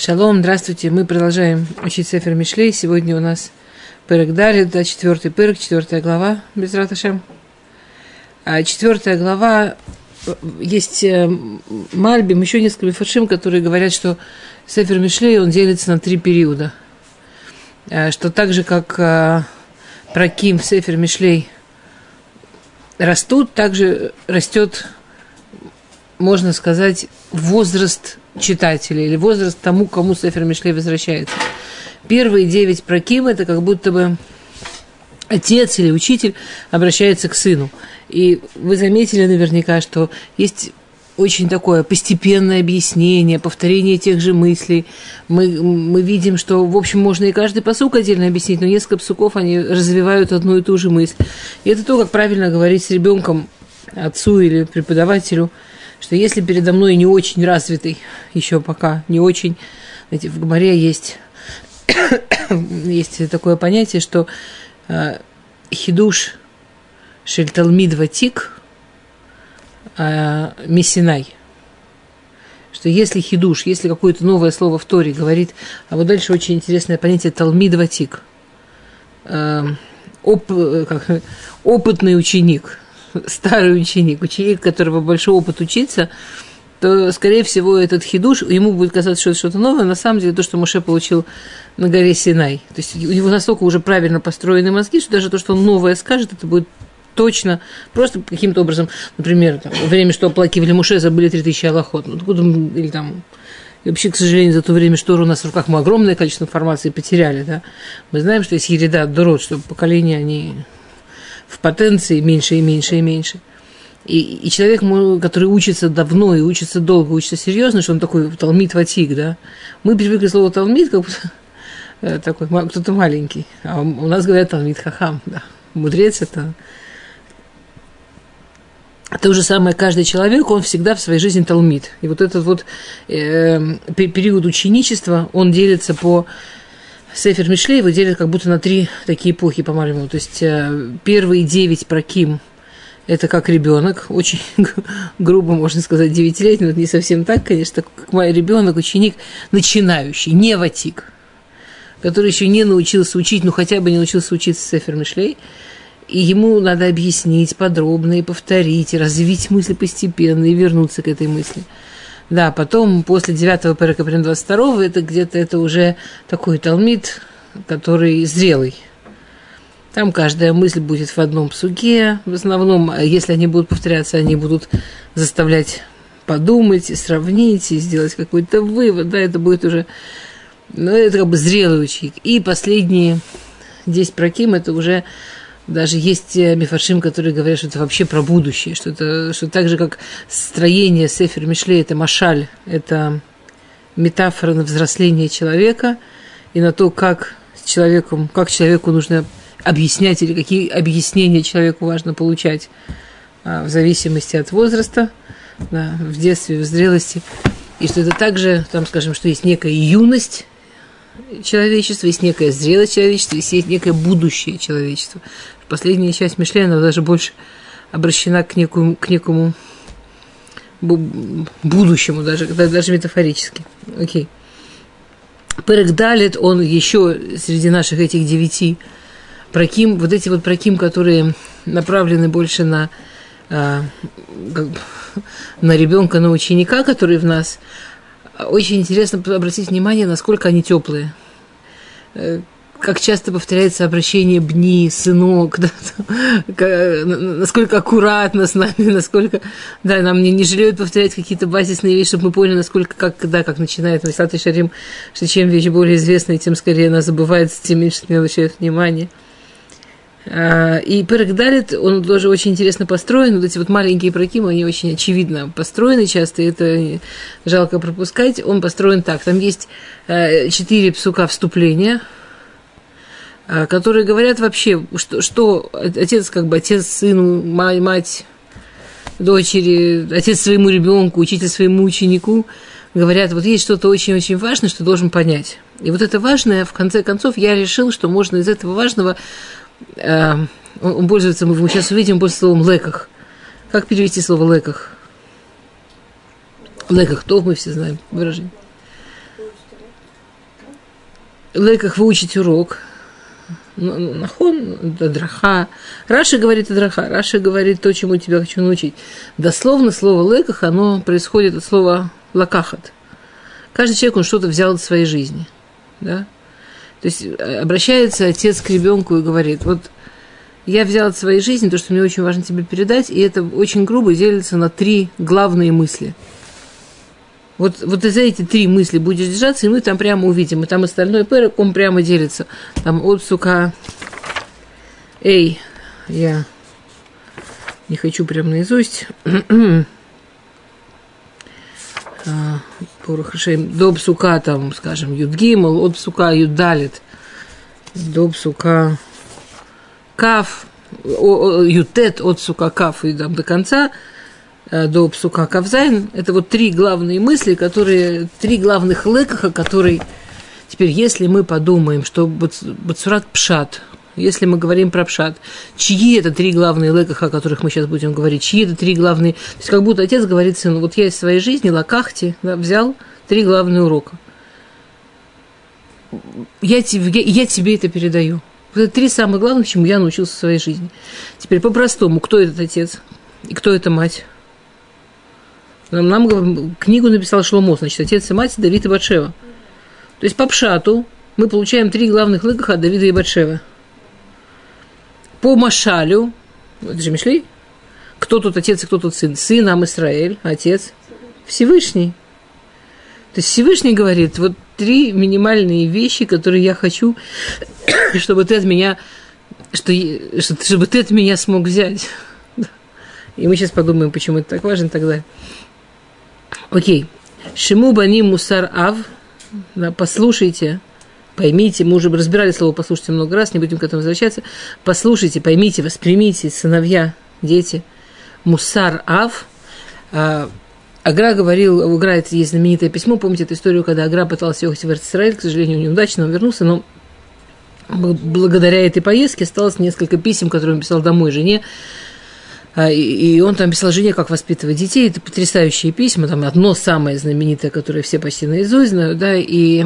Шалом, здравствуйте. Мы продолжаем учить Сефер Мишлей. Сегодня у нас Перек Дали, да, четвертый Перек, четвертая глава, без раташем. А четвертая глава, есть э, Мальбим, еще несколько мифаршим, которые говорят, что Сефер Мишлей, он делится на три периода. А, что так же, как а, Праким, Сефер Мишлей растут, также растет, можно сказать, возраст читателя или возраст тому, кому Сефер Мишлей возвращается. Первые девять проким – это как будто бы отец или учитель обращается к сыну. И вы заметили наверняка, что есть очень такое постепенное объяснение, повторение тех же мыслей. Мы, мы видим, что, в общем, можно и каждый посук отдельно объяснить, но несколько псуков, они развивают одну и ту же мысль. И это то, как правильно говорить с ребенком, отцу или преподавателю – что если передо мной не очень развитый, еще пока не очень, знаете, в Гмаре есть, есть такое понятие, что э, хидуш шельталмид ватик э, мессинай. Что если хидуш, если какое-то новое слово в Торе говорит, а вот дальше очень интересное понятие талмид ватик. Э, оп, как, опытный ученик – старый ученик, ученик, которого большой опыт учиться, то, скорее всего, этот хидуш, ему будет казаться, что это что-то новое, на самом деле то, что Муше получил на горе Синай. То есть у него настолько уже правильно построены мозги, что даже то, что он новое скажет, это будет точно, просто каким-то образом, например, там, время, что оплакивали Муше, забыли 3000 аллахот, ну, откуда, или там, и вообще, к сожалению, за то время, что у нас в руках мы огромное количество информации потеряли, да, мы знаем, что есть ереда дород, что поколения, они в потенции меньше и меньше и меньше. И, и человек, который учится давно и учится долго, учится серьезно, что он такой талмит ватик, да. Мы привыкли слово талмит, как будто э, такой кто-то маленький. А у нас говорят талмит хахам, да. Мудрец это то же самое каждый человек, он всегда в своей жизни талмит. И вот этот вот э, период ученичества, он делится по Сефер Мишлей его делят как будто на три такие эпохи, по-моему. То есть э, первые девять проким – это как ребенок, очень грубо можно сказать, девятилетний, но не совсем так, конечно, как мой ребенок, ученик начинающий, не ватик, который еще не научился учить, ну хотя бы не научился учиться Сефер Мишлей, и ему надо объяснить подробно и повторить, и развить мысли постепенно, и вернуться к этой мысли – да, потом после 9 перека, прям 22 это где-то это уже такой талмит, который зрелый. Там каждая мысль будет в одном псуке. В основном, а если они будут повторяться, они будут заставлять подумать, и сравнить, и сделать какой-то вывод. Да, это будет уже... Ну, это как бы зрелый ученик. И последние 10 проким, это уже даже есть э, мифаршим, которые говорят, что это вообще про будущее, что это что так же, как строение Сефер Мишлей, это машаль, это метафора на взросление человека и на то, как человеку, как человеку нужно объяснять или какие объяснения человеку важно получать а, в зависимости от возраста, да, в детстве, в зрелости. И что это также, там, скажем, что есть некая юность человечества, есть некая зрелость человечества, есть некое будущее человечества последняя часть Мишлена даже больше обращена к некому, к некому будущему, даже, даже метафорически. Окей. Перек Далит, он еще среди наших этих девяти проким, вот эти вот проким, которые направлены больше на, а, на ребенка, на ученика, который в нас, очень интересно обратить внимание, насколько они теплые э, как часто повторяется обращение «бни», «сынок», да, насколько аккуратно с нами, насколько, да, нам не, не жалеют повторять какие-то базисные вещи, чтобы мы поняли, насколько, как, да, как начинает Василат и Шарим, что чем вещь более известная, тем скорее она забывается, тем меньше не обращают внимания. А, и Перек он тоже очень интересно построен. Вот эти вот маленькие прокимы, они очень очевидно построены часто, это жалко пропускать. Он построен так. Там есть э, четыре псука вступления – которые говорят вообще, что, что отец как бы отец сыну, мать, мать дочери, отец своему ребенку, учитель своему ученику, говорят, вот есть что-то очень-очень важное, что должен понять. И вот это важное, в конце концов, я решил, что можно из этого важного, э, он, он пользуется, мы сейчас увидим, пользуется словом «леках». Как перевести слово «леках»? «Леках» то мы все знаем выражение. леках выучить урок. Нахон, драха. Раши говорит драха. Раши говорит то, чему тебя хочу научить. Дословно слово леках, оно происходит от слова лакахат. Каждый человек, он что-то взял от своей жизни. Да? То есть э, обращается отец к ребенку и говорит, вот я взял от своей жизни то, что мне очень важно тебе передать, и это очень грубо делится на три главные мысли – вот, вот из эти три мысли будешь держаться, и мы там прямо увидим. И там остальной перек, он прямо делится. Там от сука, эй, я не хочу прям наизусть. А, Доб сука, там, скажем, Юдгимл, от сука, Юдалит. Доб сука, Каф, Ютет, от сука, Каф, и там до конца – до псука Кавзайн. Это вот три главные мысли, которые, три главных лекаха, которые теперь, если мы подумаем, что Бацурат Пшат, если мы говорим про Пшат, чьи это три главные лекаха, о которых мы сейчас будем говорить, чьи это три главные, то есть как будто отец говорит сыну, вот я из своей жизни, лакахти, да, взял три главные урока. Я тебе, я, я тебе это передаю. Вот это три самых главных, чему я научился в своей жизни. Теперь по-простому, кто этот отец и кто эта мать? Нам, нам книгу написал Шломо, значит, отец и мать Давид и Батшева. То есть по Пшату мы получаем три главных лыкаха от Давида и Батшева. По Машалю, это же Мишли, кто тут отец и кто тут сын? Сын нам Израиль, отец Всевышний. То есть Всевышний говорит, вот три минимальные вещи, которые я хочу, чтобы ты от меня, что, чтобы ты от меня смог взять. И мы сейчас подумаем, почему это так важно и так далее. Окей. Шиму бани мусар ав. Да, послушайте, поймите, мы уже разбирали слово послушайте много раз, не будем к этому возвращаться. Послушайте, поймите, воспримите, сыновья, дети. Мусар ав. А, Агра говорил, у Агра это есть знаменитое письмо, помните эту историю, когда Агра пытался ехать в Израиль, к сожалению, неудачно, он вернулся, но благодаря этой поездке осталось несколько писем, которые он писал домой жене, и он там писал жене, как воспитывать детей. Это потрясающие письма. Там одно самое знаменитое, которое все почти наизусть знают. Да, и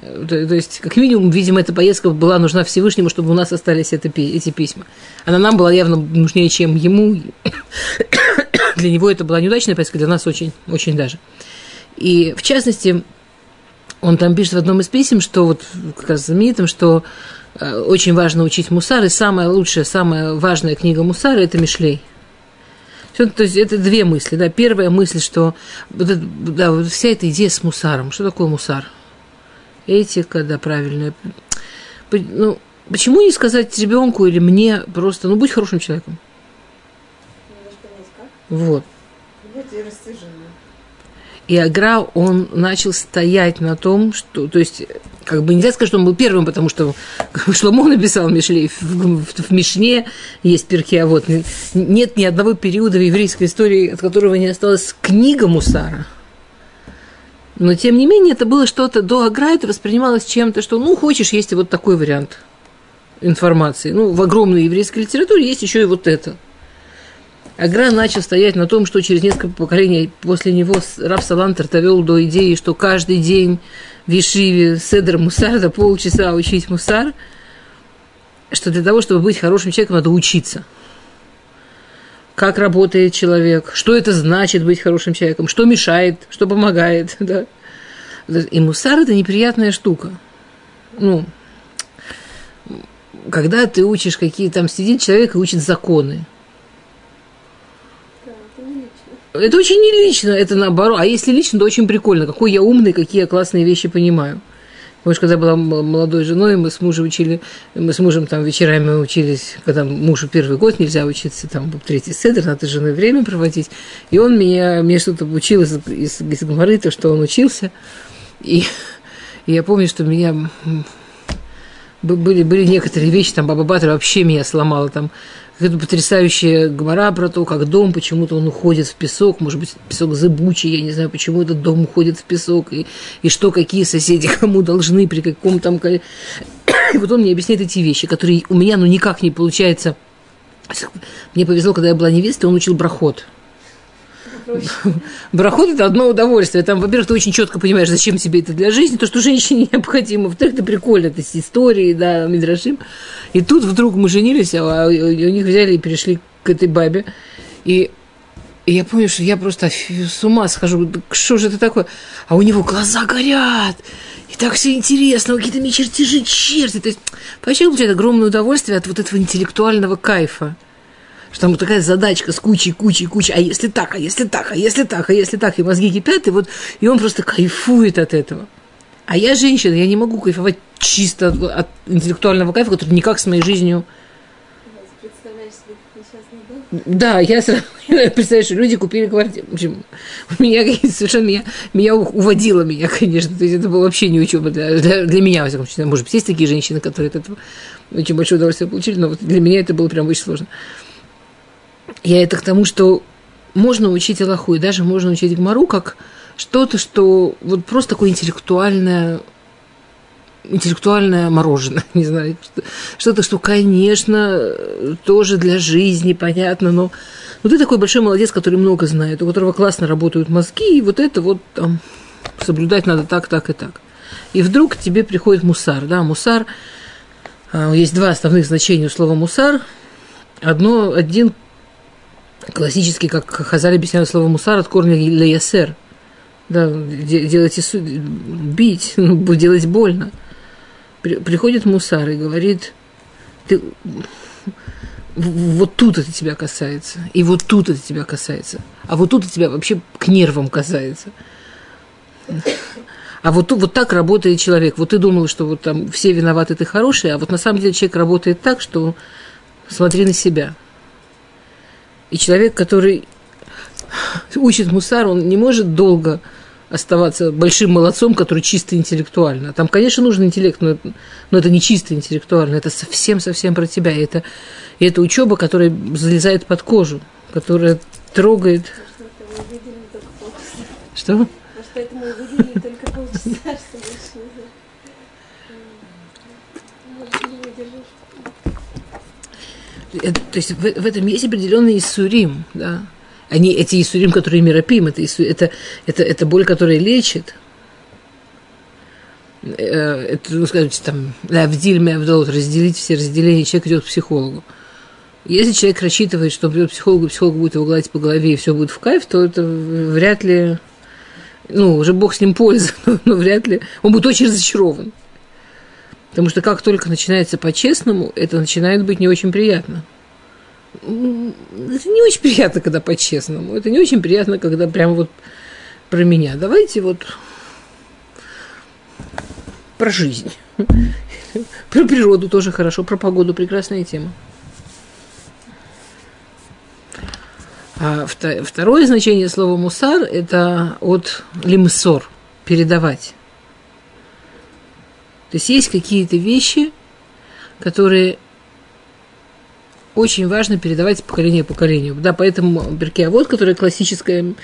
то, то есть, как минимум, видимо, эта поездка была нужна Всевышнему, чтобы у нас остались это, эти письма. Она нам была явно нужнее, чем ему. для него это была неудачная поездка, для нас очень, очень даже. И, в частности, он там пишет в одном из писем, что вот как раз знаменитым, что э, очень важно учить мусар, и самая лучшая, самая важная книга мусара – это Мишлей – все, то есть это две мысли. Да. Первая мысль, что да, вот вся эта идея с мусаром. Что такое мусар? Этика, да, правильная. Ну, почему не сказать ребенку или мне просто, ну, будь хорошим человеком? Вот. И Агра, он начал стоять на том, что, то есть, как бы нельзя сказать, что он был первым, потому что Шломо написал Мишлей, в, в, в Мишне есть перки, а вот нет ни одного периода в еврейской истории, от которого не осталась книга Мусара. Но, тем не менее, это было что-то до Агра, это воспринималось чем-то, что, ну, хочешь, есть и вот такой вариант информации. Ну, в огромной еврейской литературе есть еще и вот это – Агра начал стоять на том, что через несколько поколений после него Раб Салантер довел до идеи, что каждый день в Ешиве Седр Мусар за полчаса учить Мусар, что для того, чтобы быть хорошим человеком, надо учиться. Как работает человек, что это значит быть хорошим человеком, что мешает, что помогает. Да? И Мусар – это неприятная штука. Ну, когда ты учишь какие там сидит человек и учит законы – Это очень не лично, это наоборот. А если лично, то очень прикольно. Какой я умный, какие я классные вещи понимаю. Что когда я была молодой женой, мы с мужем учили, мы с мужем там вечерами учились, когда мужу первый год нельзя учиться, там третий седр, надо с женой время проводить. И он меня, мне что-то учил из, из, из Гмары, то, что он учился. И, и я помню, что меня были, были некоторые вещи, там Баба Батра вообще меня сломала, там это потрясающая гмора про то, как дом, почему-то он уходит в песок, может быть, песок зыбучий, я не знаю, почему этот дом уходит в песок, и, и что, какие соседи кому должны, при каком там... И вот он мне объясняет эти вещи, которые у меня, ну, никак не получается. Мне повезло, когда я была невестой, он учил брахот. Брахот это одно удовольствие. Там, во-первых, ты очень четко понимаешь, зачем тебе это для жизни, то, что женщине необходимо. Во-вторых, это прикольно, это с истории, да, Мидрашим. И тут вдруг мы женились, а у них взяли и перешли к этой бабе. И и я помню, что я просто с ума схожу. Что же это такое? А у него глаза горят. И так все интересно, какие-то мне чертежи черти. То есть, вообще получает огромное удовольствие от вот этого интеллектуального кайфа. Что там вот такая задачка с кучей, кучей, кучей. А если так, а если так, а если так, а если так. И мозги кипят, и вот и он просто кайфует от этого. А я женщина, я не могу кайфовать чисто от, от интеллектуального кайфа, который никак с моей жизнью да, я сразу представляю, что люди купили квартиру. В общем, меня совершенно меня, меня уводило меня, конечно. То есть это было вообще не учеба для, для, для меня, во всяком случае. Может быть, есть такие женщины, которые от этого очень большое удовольствие получили, но вот для меня это было прям очень сложно. Я это к тому, что можно учить Аллаху, и даже можно учить Гмару как что-то, что вот просто такое интеллектуальное интеллектуальное мороженое, не знаю, что-то, что, конечно, тоже для жизни понятно, но ну, ты такой большой молодец, который много знает, у которого классно работают мозги, и вот это вот там соблюдать надо так, так и так. И вдруг тебе приходит мусар, да, мусар, а, есть два основных значения у слова мусар. Одно, один классический, как Хазаль объясняет слово мусар от корня леясер, да, делать, бить, ну, делать больно – приходит мусар и говорит, ты, вот тут это тебя касается, и вот тут это тебя касается, а вот тут это тебя вообще к нервам касается. А вот, вот так работает человек. Вот ты думал, что вот там все виноваты, ты хороший, а вот на самом деле человек работает так, что смотри на себя. И человек, который учит мусар, он не может долго оставаться большим молодцом, который чисто интеллектуально. Там, конечно, нужен интеллект, но, но это не чисто интеллектуально, это совсем-совсем про тебя. И это, и это учеба, которая залезает под кожу, которая трогает. Что? Поэтому и выделили только полчаса, Это, то есть в, в этом есть определенный иссурим, да. Они, эти Исурим, которые миропим, это, это, это, это боль, которая лечит. Э, это, ну, скажите, там, Авдиль, Мявдолот, разделить все разделения, человек идет к психологу. Если человек рассчитывает, что он придет к психологу, психолог будет его гладить по голове, и все будет в кайф, то это вряд ли, ну, уже Бог с ним польза, но вряд ли, он будет очень разочарован. Потому что как только начинается по-честному, это начинает быть не очень приятно это не очень приятно, когда по-честному. Это не очень приятно, когда прямо вот про меня. Давайте вот про жизнь. Про природу тоже хорошо, про погоду прекрасная тема. А второе значение слова мусар – это от лимсор – передавать. То есть есть какие-то вещи, которые очень важно передавать поколение поколению. Да, поэтому Берке, а вот, которая классическая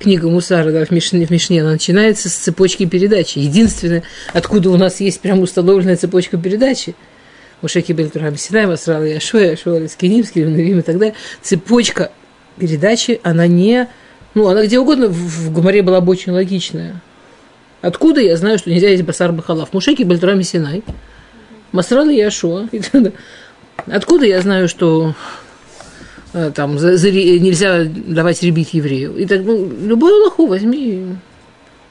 книга Мусара да, в, Мишне, в Мишне, она начинается с цепочки передачи. Единственное, откуда у нас есть прям установленная цепочка передачи. Мушеки Бельтурам Синай, Масрал Яшуя, Яшуа Скиним, Скиним и так далее. Цепочка передачи, она не... Ну, она где угодно в, в Гумаре была бы очень логичная. Откуда я знаю, что нельзя есть басар бахалав? Мушеки Бельтурам Синай, Масрал Яшуа. Откуда я знаю, что э, там за, за, нельзя давать ребить еврею? И так, ну, любую лоху возьми.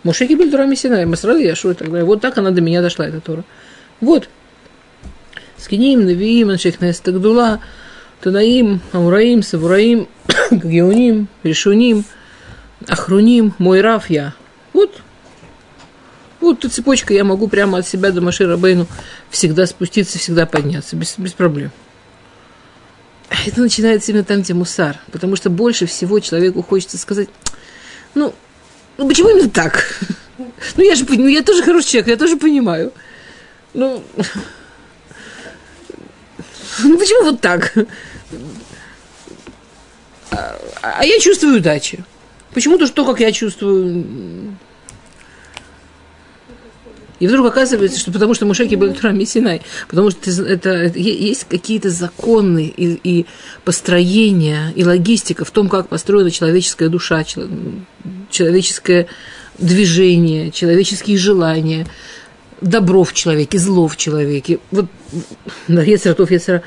Мушеки Бельдурами Синай, Масрали Яшу и так далее. Вот так она до меня дошла, эта Тора. Вот. Скиним, Навиим, Аншехнес Тагдула, Танаим, Амураим, Савураим, Геуним, Решуним, Ахруним, мой Раф я. Вот вот эта цепочка, я могу прямо от себя до Машира Бейну всегда спуститься, всегда подняться, без, без проблем. Это начинается именно там, где мусар, потому что больше всего человеку хочется сказать, ну, ну почему именно так? Ну, я же ну, я тоже хороший человек, я тоже понимаю. Ну, ну почему вот так? А, а я чувствую удачи. Почему-то что, как я чувствую, И вдруг оказывается, что потому что Мушеки был Тура Синай, потому что это, это, есть какие-то законы и, и построения, и логистика в том, как построена человеческая душа, человеческое движение, человеческие желания, добро в человеке, зло в человеке. Вот, да, Ецератов, Ецера,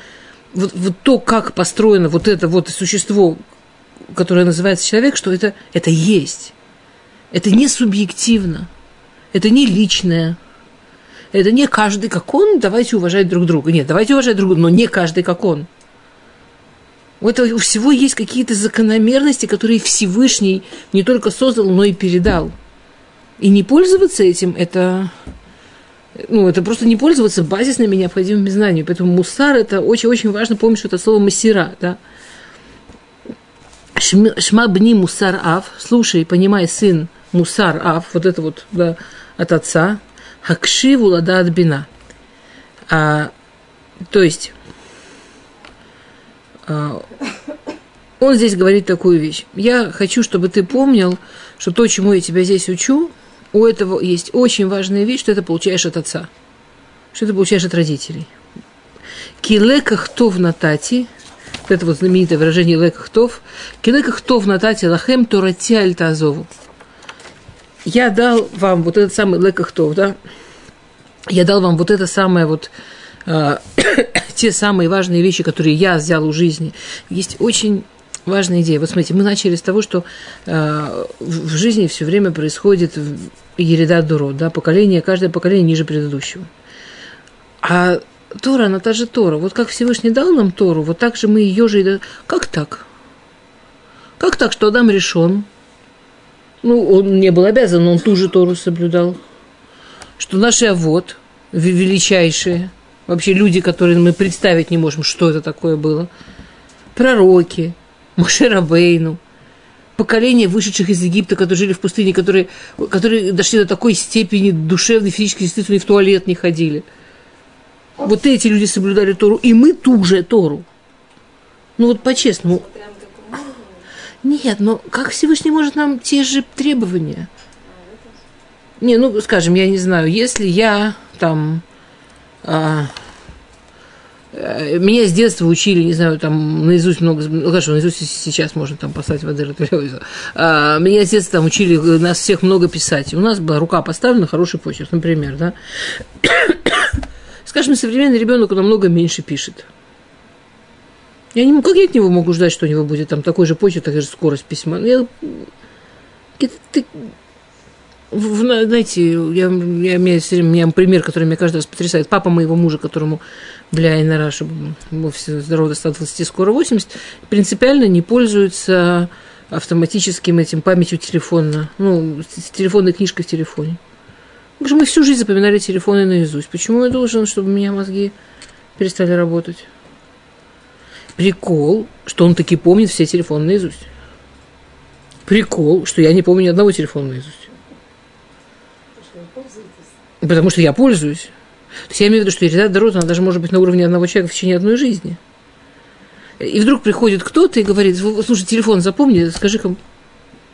вот, вот то, как построено вот это вот существо, которое называется человек, что это, это есть. Это не субъективно. Это не личное. Это не каждый как он, давайте уважать друг друга. Нет, давайте уважать друг друга, но не каждый как он. У этого у всего есть какие-то закономерности, которые Всевышний не только создал, но и передал. И не пользоваться этим, это, ну, это просто не пользоваться базисными необходимыми знаниями. Поэтому мусар – это очень-очень важно помнить, что это слово масира, да. Шма бни мусар ав, слушай, понимай, сын мусар ав, вот это вот да, от отца, хакшиву лада от бина. А, то есть, а, он здесь говорит такую вещь. Я хочу, чтобы ты помнил, что то, чему я тебя здесь учу, у этого есть очень важная вещь, что ты получаешь от отца, что ты получаешь от родителей. Килекахтов натати, это вот знаменитое выражение лекахтов, килекахтов натати лахем торати аль я дал вам вот этот самый лекахтов, да, я дал вам вот это самое вот, э, те самые важные вещи, которые я взял у жизни. Есть очень важная идея. Вот смотрите, мы начали с того, что э, в жизни все время происходит ереда дуро, да, поколение, каждое поколение ниже предыдущего. А Тора, она та же Тора. Вот как Всевышний дал нам Тору, вот так же мы ее же. Как так? Как так, что Адам решен, ну, он не был обязан, но он ту же Тору соблюдал. Что наши авод, величайшие, вообще люди, которые мы представить не можем, что это такое было, пророки, Мошерабейну, поколение вышедших из Египта, которые жили в пустыне, которые, которые дошли до такой степени душевной, физической, действительно, в туалет не ходили. Вот эти люди соблюдали Тору, и мы ту же Тору. Ну вот по-честному, нет, но как Всевышний может нам те же требования? Не, ну, скажем, я не знаю, если я там... А, э, меня с детства учили, не знаю, там наизусть много, ну хорошо, наизусть сейчас можно там послать воды, а, меня с детства там учили, нас всех много писать. У нас была рука поставлена, хороший почерк, например, да. Скажем, современный ребенок намного меньше пишет. Я не могу, как я от него могу ждать, что у него будет там такой же почерк, такая же скорость письма. Я, ты, знаете, я, я, у, меня, у меня пример, который меня каждый раз потрясает. Папа моего мужа, которому, бля, и нара, чтобы ему все здорово до 120, скоро 80, принципиально не пользуется автоматическим этим памятью телефона, ну, телефонной книжкой в телефоне. Потому что мы всю жизнь запоминали телефоны наизусть. Почему я должен, чтобы у меня мозги перестали работать? Прикол, что он таки помнит все телефоны наизусть. Прикол, что я не помню ни одного телефона наизусть. Потому что я пользуюсь. То есть я имею в виду, что результат дорога, она даже может быть на уровне одного человека в течение одной жизни. И вдруг приходит кто-то и говорит, слушай, телефон запомни, скажи кому,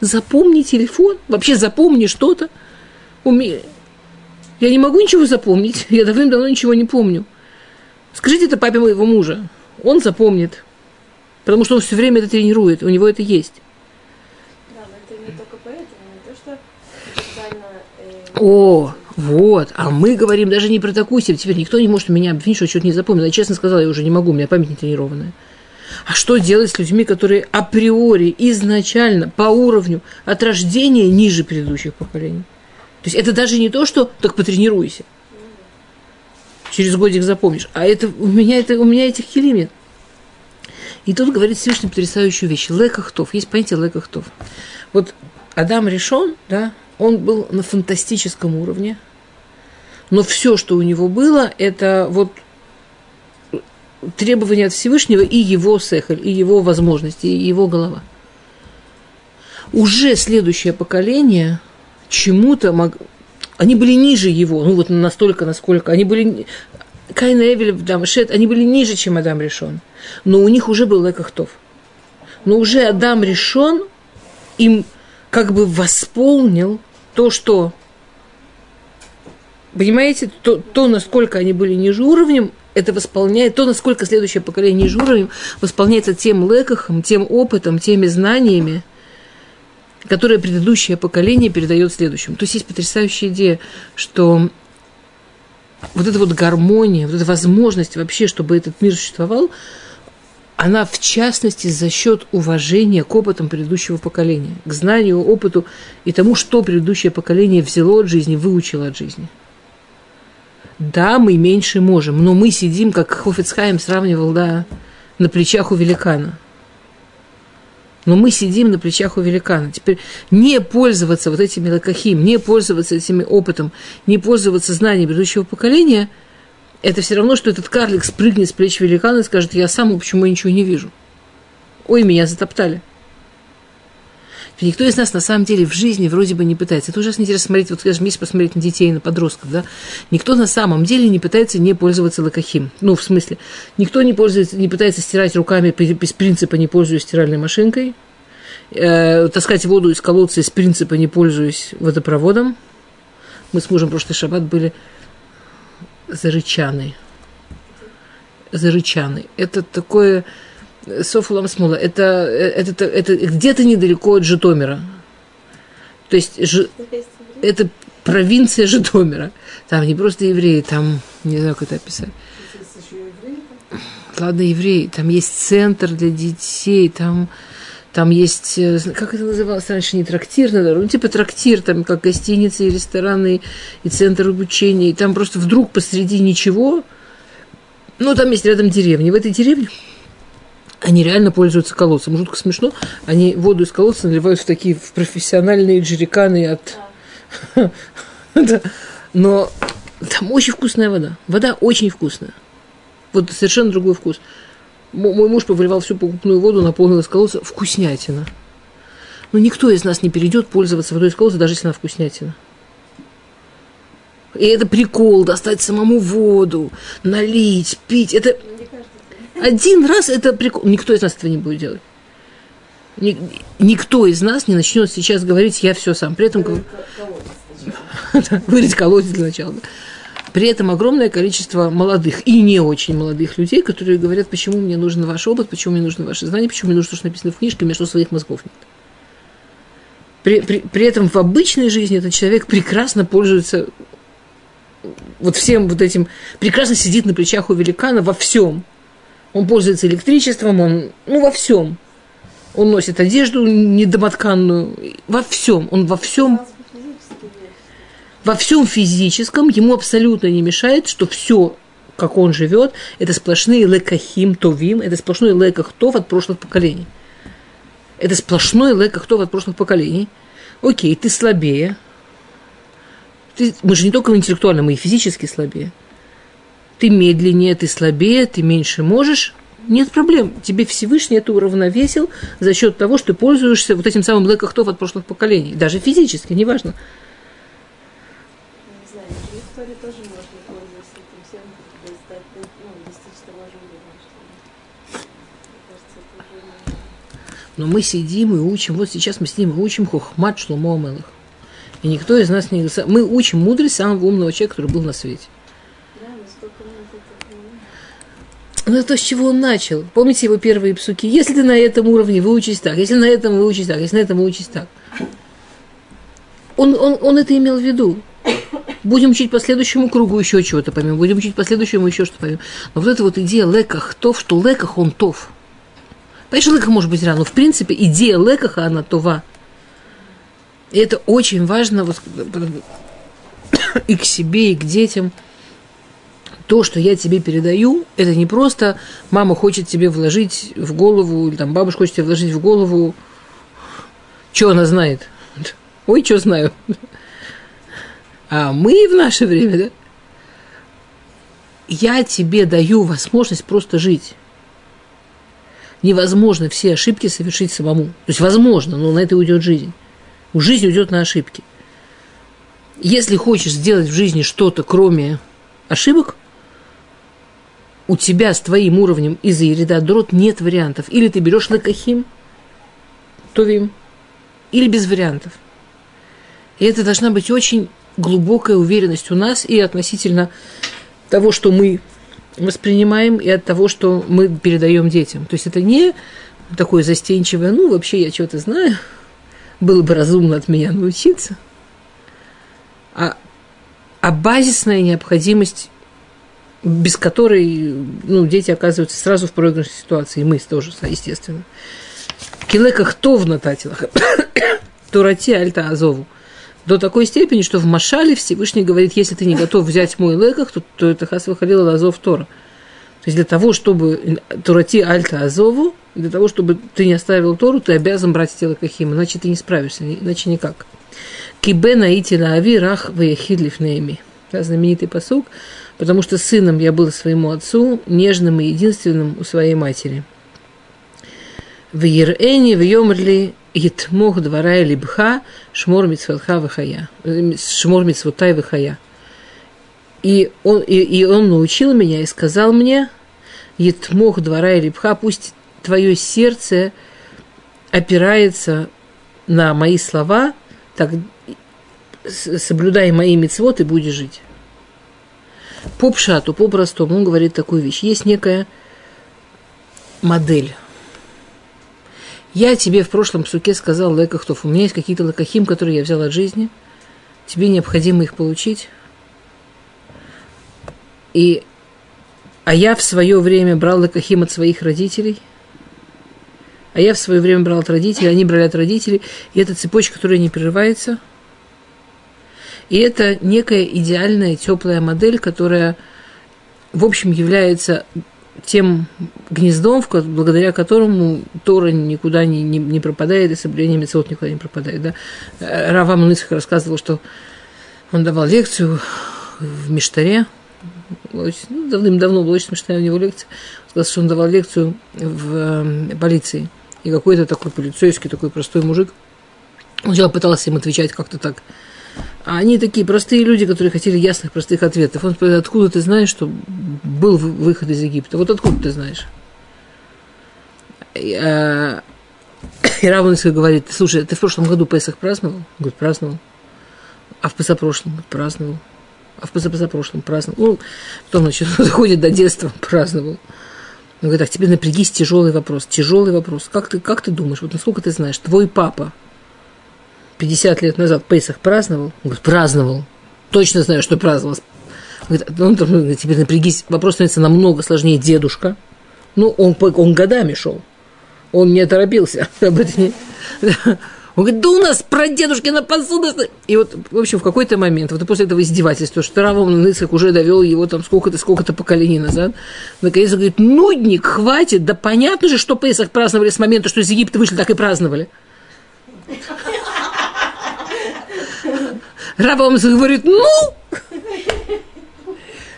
запомни телефон, вообще запомни что-то. Уме... Я не могу ничего запомнить, я давным-давно ничего не помню. Скажите это папе моего мужа он запомнит. Потому что он все время это тренирует, у него это есть. Да, но это не только поэтому, не то, что специально... Э... О, вот, а мы говорим даже не про такую себе. Теперь никто не может меня обвинить, что что-то не запомнил. Я честно сказала, я уже не могу, у меня память не тренированная. А что делать с людьми, которые априори, изначально, по уровню, от рождения ниже предыдущих поколений? То есть это даже не то, что так потренируйся через годик запомнишь. А это у меня, это, у меня этих хилим. И тут говорит Всевышний потрясающую вещь. Лекахтов. Есть понятие лекахтов. Вот Адам решен, да, он был на фантастическом уровне, но все, что у него было, это вот требования от Всевышнего и его сехаль, и его возможности, и его голова. Уже следующее поколение чему-то мог, они были ниже его, ну вот настолько, насколько, они были, Каин и Эвель, Адам Шет, они были ниже, чем Адам решен. Но у них уже был Лекахтов. Но уже Адам решен, им как бы восполнил то, что Понимаете, то, то, насколько они были ниже уровнем, это восполняет, то, насколько следующее поколение ниже уровнем, восполняется тем лекахом, тем опытом, теми знаниями, которые предыдущее поколение передает следующему. То есть есть потрясающая идея, что вот эта вот гармония, вот эта возможность вообще, чтобы этот мир существовал, она в частности за счет уважения к опытам предыдущего поколения, к знанию, опыту и тому, что предыдущее поколение взяло от жизни, выучило от жизни. Да, мы меньше можем, но мы сидим, как Хофицхайм сравнивал, да, на плечах у великана. Но мы сидим на плечах у великана. Теперь не пользоваться вот этими лакахим, не пользоваться этими опытом, не пользоваться знанием предыдущего поколения – это все равно, что этот карлик спрыгнет с плеч великана и скажет, я сам, почему я ничего не вижу. Ой, меня затоптали. Никто из нас на самом деле в жизни вроде бы не пытается. Это ужасно интересно смотреть, вот скажем, если посмотреть на детей, на подростков, да, никто на самом деле не пытается не пользоваться лакохим. Ну, в смысле, никто не, пользуется, не пытается стирать руками без принципа не пользуюсь стиральной машинкой, э, таскать воду из колодца из принципа не пользуюсь водопроводом. Мы с мужем прошлый шаббат были зарычаны. Зарычаны. Это такое... Софулам Смола. Это, это, это, это где-то недалеко от Житомира. То есть ж, это провинция Житомира. Там не просто евреи, там, не знаю, как это описать. Ладно, евреи, там есть центр для детей, там там есть, э, как это называлось раньше, не трактир, ну, типа трактир, там как гостиницы и рестораны, и центр обучения, и там просто вдруг посреди ничего, ну, там есть рядом деревня. В этой деревне они реально пользуются колодцем. Жутко смешно. Они воду из колодца наливают в такие в профессиональные джериканы от... Но там очень вкусная вода. Вода очень вкусная. Вот совершенно другой вкус. Мой муж повливал всю покупную воду, наполнил из колодца. Вкуснятина. Но никто из нас не перейдет пользоваться водой из колодца, даже если она вкуснятина. И это прикол, достать самому воду, налить, пить. Это один раз это прикол. Никто из нас этого не будет делать. Никто из нас не начнет сейчас говорить, я все сам. При этом... Вырыть колодец для начала. При этом огромное количество молодых и не очень молодых людей, которые говорят, почему мне нужен ваш опыт, почему мне нужны ваши знания, почему мне нужно то, что написано в книжке, у меня что своих мозгов нет. При, при, при этом в обычной жизни этот человек прекрасно пользуется вот всем вот этим, прекрасно сидит на плечах у великана во всем. Он пользуется электричеством, он, ну, во всем. Он носит одежду недомотканную, во всем. Он во всем во всем физическом ему абсолютно не мешает, что все, как он живет, это сплошные лекахим товим, это сплошной леках тов от прошлых поколений. Это сплошной леках тов от прошлых поколений. Окей, ты слабее. Ты, мы же не только интеллектуально, мы и физически слабее. Ты медленнее, ты слабее, ты меньше можешь. Нет проблем. Тебе Всевышний это уравновесил за счет того, что ты пользуешься вот этим самым лекахтов от прошлых поколений. Даже физически, неважно. Но мы сидим и учим, вот сейчас мы сидим и учим хухмат шлумо мелых. И никто из нас не... Мы учим мудрость самого умного человека, который был на свете. Но это то, с чего он начал. Помните его первые псуки? Если ты на этом уровне, выучись так. Если на этом выучись так. Если на этом выучись так. Он, он, он это имел в виду. Будем учить по следующему кругу еще чего-то поймем. Будем учить по следующему еще что-то поймем. Но вот эта вот идея леках тов, что леках он тов – Конечно, леках может быть рано, но в принципе идея лекаха, она това. И это очень важно вот, и к себе, и к детям. То, что я тебе передаю, это не просто мама хочет тебе вложить в голову, или там бабушка хочет тебе вложить в голову, что она знает. Ой, что знаю. А мы в наше время, да? Я тебе даю возможность просто жить невозможно все ошибки совершить самому. То есть возможно, но на это уйдет жизнь. У жизни уйдет на ошибки. Если хочешь сделать в жизни что-то, кроме ошибок, у тебя с твоим уровнем из-за ереда дрот нет вариантов. Или ты берешь лакахим, товим, или без вариантов. И это должна быть очень глубокая уверенность у нас и относительно того, что мы воспринимаем, и от того, что мы передаем детям. То есть это не такое застенчивое, ну, вообще я что-то знаю, было бы разумно от меня научиться, а, а базисная необходимость, без которой ну, дети оказываются сразу в проигрышной ситуации, и мы тоже, естественно. Килека в нататилах, турати альта азову. До такой степени, что в Машале Всевышний говорит, если ты не готов взять мой леках, то, то это хас выходила азов Тора. То есть для того, чтобы турати альта азову, для того, чтобы ты не оставил Тору, ты обязан брать тело Кахим, иначе ты не справишься, иначе никак. Кибе наити лаави рах ваяхид лифнееми. Да, знаменитый посук, потому что сыном я был своему отцу, нежным и единственным у своей матери. В Ерэне, в Йомрли, Итмох двора либха, шмор митцватха вихая. И он, и, и он научил меня и сказал мне, Етмох двора и липха, пусть твое сердце опирается на мои слова, так соблюдай мои мецвод и будешь жить. По пшату, по-простому, он говорит такую вещь. Есть некая модель. Я тебе в прошлом суке сказал, Лекахтов, у меня есть какие-то лакахим, которые я взял от жизни. Тебе необходимо их получить. И, а я в свое время брал лакахим от своих родителей – а я в свое время брал от родителей, они брали от родителей, и это цепочка, которая не прерывается. И это некая идеальная теплая модель, которая, в общем, является тем гнездом, благодаря которому Тора никуда не, не, не пропадает, и соблюдение мецвод никуда не пропадает. Да? Рава Муныцах рассказывал, что он давал лекцию в Миштаре, ну, давным-давно была очень смешная у него лекция, сказал, что он давал лекцию в э, полиции – и какой-то такой полицейский, такой простой мужик, он сначала пытался им отвечать как-то так. А они такие простые люди, которые хотели ясных, простых ответов. Он спрашивает, откуда ты знаешь, что был выход из Египта? Вот откуда ты знаешь? И, а, и говорит, слушай, ты в прошлом году Песах праздновал? Говорит, праздновал. А в позапрошлом? Праздновал. А в позапрошлом праздновал. Ну, потом, значит, доходит до детства, праздновал. Он говорит, так, тебе напрягись, тяжелый вопрос, тяжелый вопрос. Как ты, как ты думаешь, вот насколько ты знаешь, твой папа 50 лет назад Пейсах праздновал? Он говорит, праздновал. Точно знаю, что праздновал. Он говорит, он, ну, тебе напрягись, вопрос становится намного сложнее дедушка. Ну, он, он годами шел. Он не торопился. Он говорит, да у нас прадедушкина посуда. И вот, в общем, в какой-то момент, вот после этого издевательства, что Равом Ныцак уже довел его там сколько-то, сколько-то поколений назад, наконец он говорит, нудник, хватит, да понятно же, что Песах праздновали с момента, что из Египта вышли, так и праздновали. Равом говорит, ну,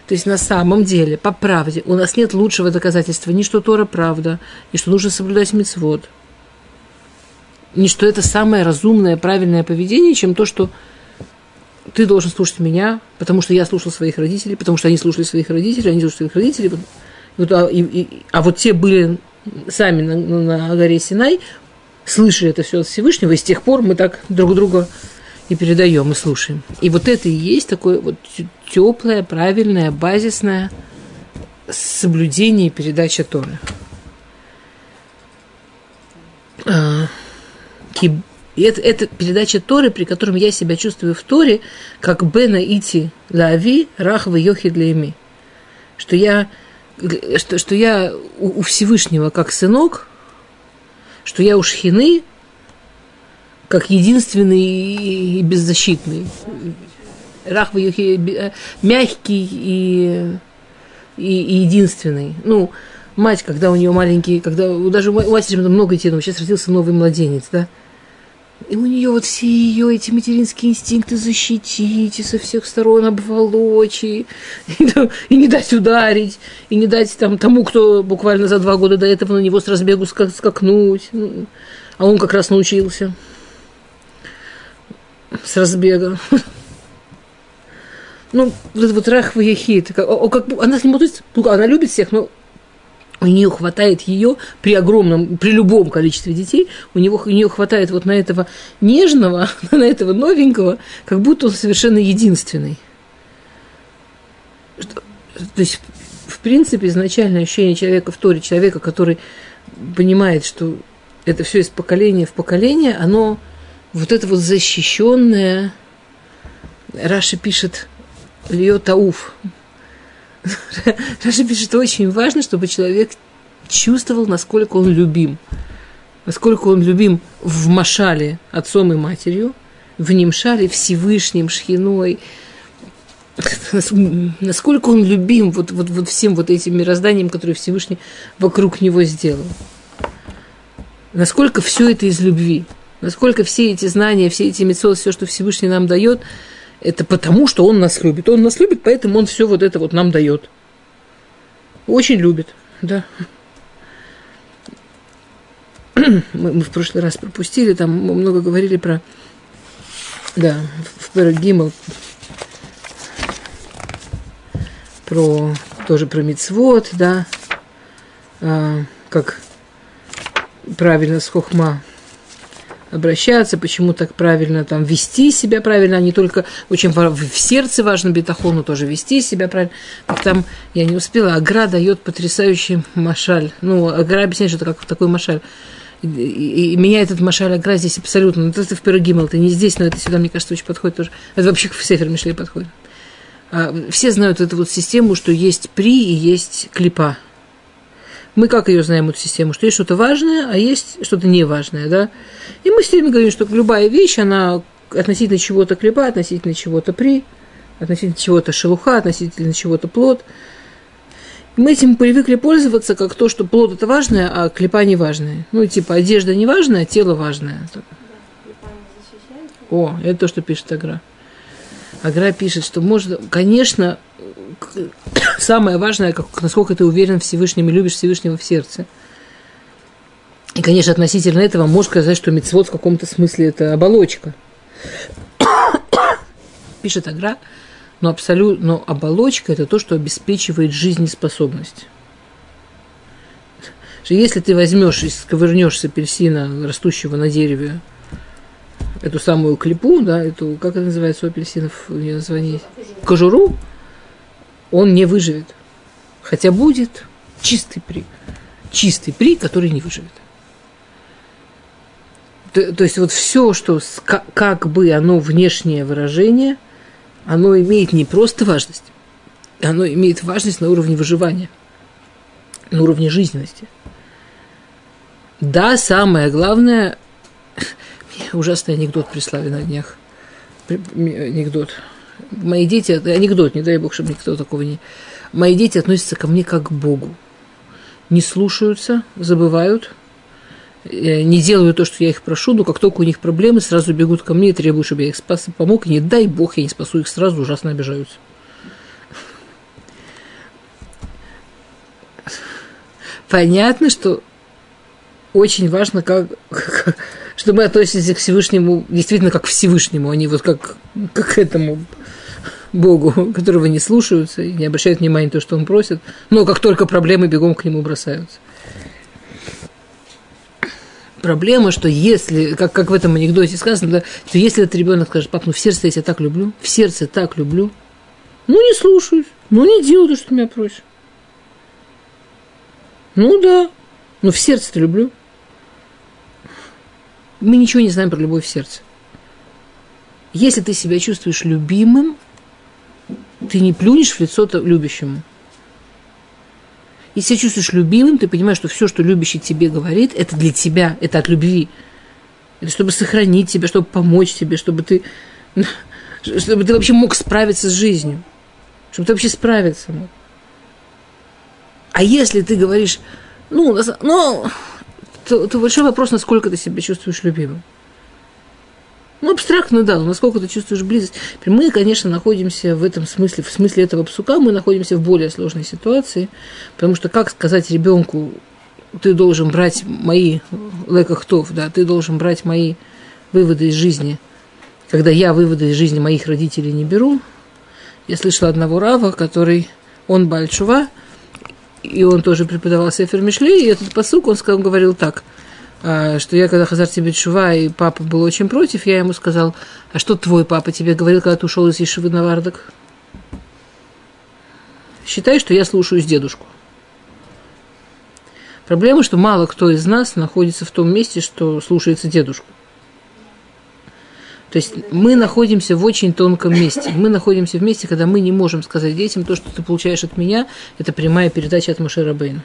то есть на самом деле, по правде, у нас нет лучшего доказательства. Ни что Тора правда, ни что нужно соблюдать мецвод – не что это самое разумное, правильное поведение, чем то, что ты должен слушать меня, потому что я слушал своих родителей, потому что они слушали своих родителей, они слушали своих родителей. Вот, а, и, и, а вот те были сами на, на горе Синай, слышали это все от Всевышнего, и с тех пор мы так друг друга и передаем, и слушаем. И вот это и есть такое вот теплое, правильное, базисное соблюдение и передача Торы. А, и это, это передача Торы, при котором я себя чувствую в Торе, как Бена Ити Лави Рахва Йохи для Ими. Что я, что, что я у, у Всевышнего как сынок, что я у Шхины как единственный и беззащитный. Йохи э, мягкий и, и, и единственный. Ну, мать, когда у нее маленький, когда даже у матери много детей, но сейчас родился новый младенец, да, и у нее вот все ее эти материнские инстинкты защитить, и со всех сторон обволочь, и, и, и не дать ударить, и не дать там тому, кто буквально за два года до этого на него с разбегу скакнуть. Ну, а он как раз научился с разбега. Ну, вот, вот Рахва Ехид, она с ним она любит всех, но у нее хватает ее при огромном, при любом количестве детей, у, него, у нее хватает вот на этого нежного, на этого новенького, как будто он совершенно единственный. Что, то есть, в принципе, изначальное ощущение человека в Торе, человека, который понимает, что это все из поколения в поколение, оно вот это вот защищенное, Раша пишет, Льё Тауф, Раша пишет, что очень важно, чтобы человек чувствовал, насколько он любим. Насколько он любим в Машале отцом и матерью, в Нимшале Всевышним, Шхиной, насколько он любим вот, вот, вот всем вот этим мирозданием, которое Всевышний вокруг него сделал. Насколько все это из любви. Насколько все эти знания, все эти мецо, все, что Всевышний нам дает, это потому, что он нас любит. Он нас любит, поэтому он все вот это вот нам дает. Очень любит, да. Мы, мы в прошлый раз пропустили, там мы много говорили про, да, в Перегимл, про, тоже про мицвод, да, а, как правильно с хохма обращаться, почему так правильно там вести себя правильно, а не только очень в сердце важно бетахон, но тоже вести себя правильно. Там, я не успела, Агра дает потрясающий машаль. Ну, Агра объясняет, что это как такой машаль. И, и, и меня этот машаль Агра здесь абсолютно, ну, это в Пирогимал, это не здесь, но это сюда, мне кажется, очень подходит тоже. Это вообще в Сефер Мишлей подходит. А, все знают эту вот систему, что есть при и есть клипа – мы как ее знаем, эту систему, что есть что-то важное, а есть что-то неважное, да? И мы все время говорим, что любая вещь, она относительно чего-то клепа, относительно чего-то при, относительно чего-то шелуха, относительно чего-то плод. Мы этим привыкли пользоваться как то, что плод это важное, а клепа не важное. Ну, типа, одежда не важная, а тело важное. О, это то, что пишет Агра. Агра пишет, что можно, конечно, самое важное, как, насколько ты уверен в Всевышнем и любишь Всевышнего в сердце. И, конечно, относительно этого можно сказать, что мецвод в каком-то смысле это оболочка. Пишет Агра, но, абсолютно, но оболочка – это то, что обеспечивает жизнеспособность. Если ты возьмешь и сковырнешь с апельсина, растущего на дереве, эту самую клепу, да, эту, как это называется у апельсинов, у нее название, кожуру, он не выживет. Хотя будет чистый при. Чистый при, который не выживет. То, то есть вот все, что как, как бы оно внешнее выражение, оно имеет не просто важность, оно имеет важность на уровне выживания, на уровне жизненности. Да, самое главное, ужасный анекдот прислали на днях. Анекдот мои дети, анекдот, не дай бог, чтобы никто такого не... Мои дети относятся ко мне как к Богу. Не слушаются, забывают, э, не делают то, что я их прошу, но как только у них проблемы, сразу бегут ко мне и требуют, чтобы я их спас и помог. И не дай бог, я не спасу их сразу, ужасно обижаются. Понятно, что очень важно, как, что мы относимся к Всевышнему действительно как к Всевышнему, а не вот как, как к этому Богу, которого не слушаются и не обращают внимания на то, что он просит, но как только проблемы, бегом к нему бросаются. Проблема, что если, как, как в этом анекдоте сказано, да, что если этот ребенок скажет, пап, ну в сердце я тебя так люблю, в сердце так люблю, ну не слушаюсь, ну не делаю то, что ты меня просишь. Ну да, но в сердце-то люблю. Мы ничего не знаем про любовь в сердце. Если ты себя чувствуешь любимым, ты не плюнешь в лицо любящему. Если чувствуешь любимым, ты понимаешь, что все, что любящий тебе говорит, это для тебя, это от любви. Это чтобы сохранить тебя, чтобы помочь тебе, чтобы ты, чтобы ты вообще мог справиться с жизнью. Чтобы ты вообще справиться мог. А если ты говоришь, ну, ну то, то большой вопрос, насколько ты себя чувствуешь любимым. Ну, абстрактно, да, но насколько ты чувствуешь близость. Мы, конечно, находимся в этом смысле, в смысле этого псука, мы находимся в более сложной ситуации, потому что как сказать ребенку, ты должен брать мои лекахтов, да, ты должен брать мои выводы из жизни, когда я выводы из жизни моих родителей не беру. Я слышала одного рава, который, он Бальчува, и он тоже преподавал Сефер Мишлей, и этот посук, он сказал, говорил так, что я, когда Хазар тебе Шува, и папа был очень против, я ему сказал, а что твой папа тебе говорил, когда ты ушел из Ешивы на Вардак? Считай, что я слушаюсь дедушку. Проблема, что мало кто из нас находится в том месте, что слушается дедушку. То есть мы находимся в очень тонком месте. Мы находимся в месте, когда мы не можем сказать детям, то, что ты получаешь от меня, это прямая передача от Машера Бейна.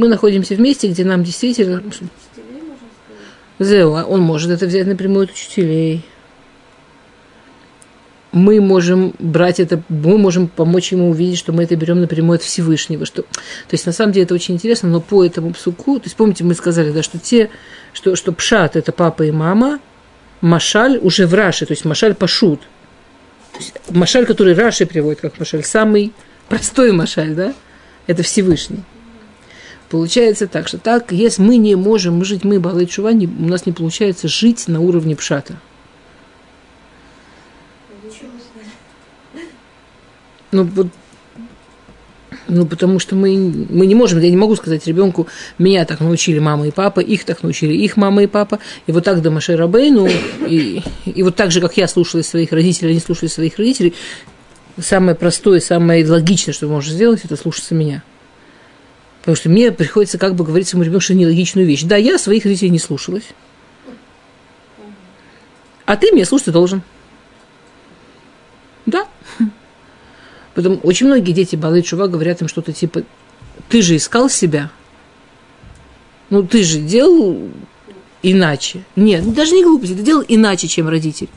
Мы находимся в месте, где нам действительно... Зеу, а он может это взять напрямую от учителей мы можем брать это, мы можем помочь ему увидеть, что мы это берем напрямую от Всевышнего. Что, то есть, на самом деле, это очень интересно, но по этому псуку, то есть, помните, мы сказали, да, что те, что, что пшат – это папа и мама, машаль уже в Раше, то есть, машаль пашут. То есть, машаль, который Раши приводит как машаль, самый простой машаль, да, это Всевышний. Получается так, что так, если мы не можем жить, мы, Балай Чува, у нас не получается жить на уровне пшата – Ну, вот ну, потому что мы, мы не можем, я не могу сказать ребенку, меня так научили мама и папа, их так научили их мама и папа, и вот так до Маше Рабейну, и, и вот так же, как я слушала своих родителей, они слушали своих родителей, самое простое, самое логичное, что можно сделать, это слушаться меня. Потому что мне приходится как бы говорить своему ребенку, нелогичную вещь. Да, я своих родителей не слушалась. А ты меня слушать должен. Да. Потому очень многие дети Балы Чува говорят им что-то типа «ты же искал себя». Ну, ты же делал иначе. Нет, даже не глупости, ты делал иначе, чем родитель.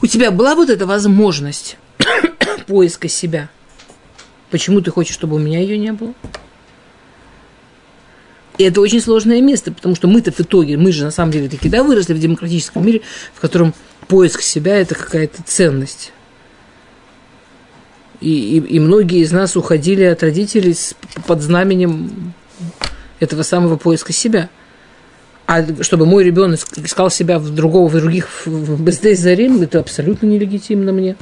У тебя была вот эта возможность поиска себя. Почему ты хочешь, чтобы у меня ее не было? И это очень сложное место, потому что мы-то в итоге, мы же на самом деле такие, да, выросли в демократическом мире, в котором поиск себя – это какая-то ценность. И, и, и многие из нас уходили от родителей с, под знаменем этого самого поиска себя. А чтобы мой ребенок искал себя в другого, в других, в БСД Зарим, это абсолютно нелегитимно мне.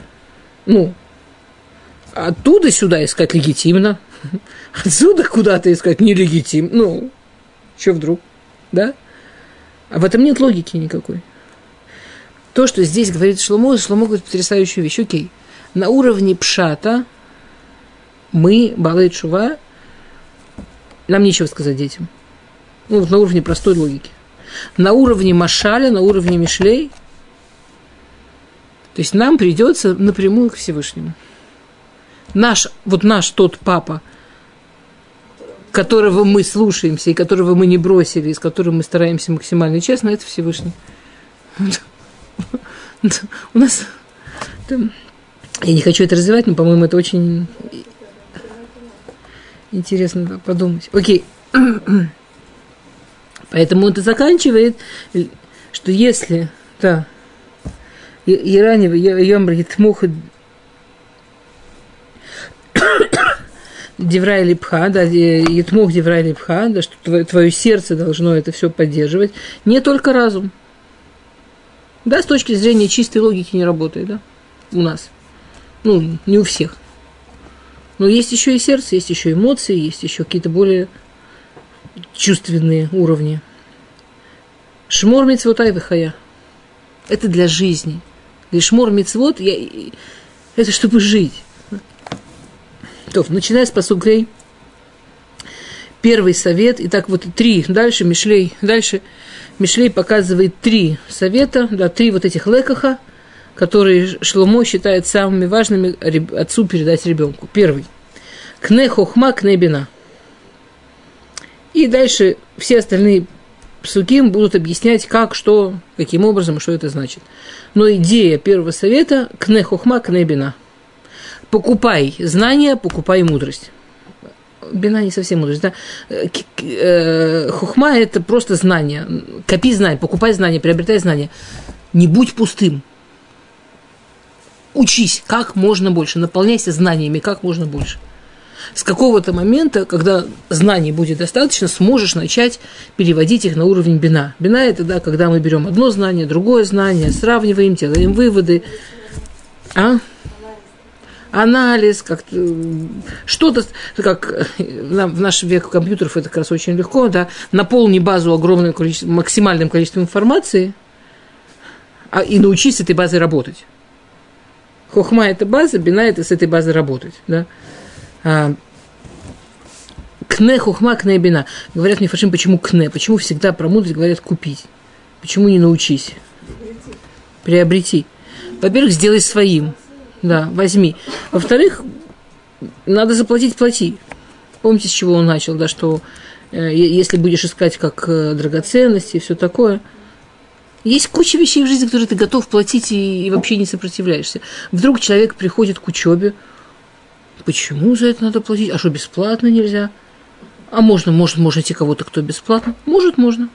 Ну, оттуда сюда искать легитимно, отсюда куда-то искать нелегитимно. Ну, что вдруг, да? А в этом нет логики никакой. То, что здесь говорит Шломо, Шломо говорит потрясающую вещь. Окей, на уровне пшата мы, Балай Чува, нам нечего сказать детям. Ну, вот на уровне простой логики. На уровне Машаля, на уровне Мишлей, то есть нам придется напрямую к Всевышнему. Наш, вот наш тот папа, которого мы слушаемся и которого мы не бросили, и с которым мы стараемся максимально честно, это Всевышний. У нас я не хочу это развивать, но, по-моему, это очень интересно подумать. Окей. Поэтому это заканчивает, что если, да, Иранев, Йомр, Етмуха, Деврай Липха, да, Етмух Деврай Липха, да, что твое, сердце должно это все поддерживать, не только разум. Да, с точки зрения чистой логики не работает, да, у нас. Ну, не у всех. Но есть еще и сердце, есть еще эмоции, есть еще какие-то более чувственные уровни. Шмор мицвот айвихая. Это для жизни. Для шмор мицвот, я, это чтобы жить. То, начиная с посугрей, первый совет, и так вот три, дальше Мишлей, дальше Мишлей показывает три совета, да, три вот этих лекаха – которые Шломо считает самыми важными отцу передать ребенку. Первый. Кне хохма, кне бина. И дальше все остальные псуким будут объяснять, как, что, каким образом, что это значит. Но идея первого совета – кне хохма, кне бина. Покупай знания, покупай мудрость. Бина не совсем мудрость, да? Э, хохма – это просто знание. Копи знания, покупай знания, приобретай знания. Не будь пустым – учись как можно больше, наполняйся знаниями как можно больше. С какого-то момента, когда знаний будет достаточно, сможешь начать переводить их на уровень бина. Бина – это да, когда мы берем одно знание, другое знание, сравниваем, делаем выводы. А? Анализ, как что-то, как в наш век компьютеров это как раз очень легко, да, наполни базу огромным количеством, максимальным количеством информации, а, и научись с этой базой работать. Хохма – это база, бина – это с этой базой работать, да. А, кне хохма, кне бина. Говорят мне фашим, почему кне? Почему всегда про мудрость говорят купить? Почему не научись? Приобрети. Во-первых, сделай своим. Да, возьми. Во-вторых, надо заплатить, плати. Помните, с чего он начал, да, что э, если будешь искать как э, драгоценности и все такое, есть куча вещей в жизни, которые ты готов платить и, и вообще не сопротивляешься. Вдруг человек приходит к учебе, почему за это надо платить? А что, бесплатно нельзя? А можно, может, найти кого-то, кто бесплатно? Может, можно.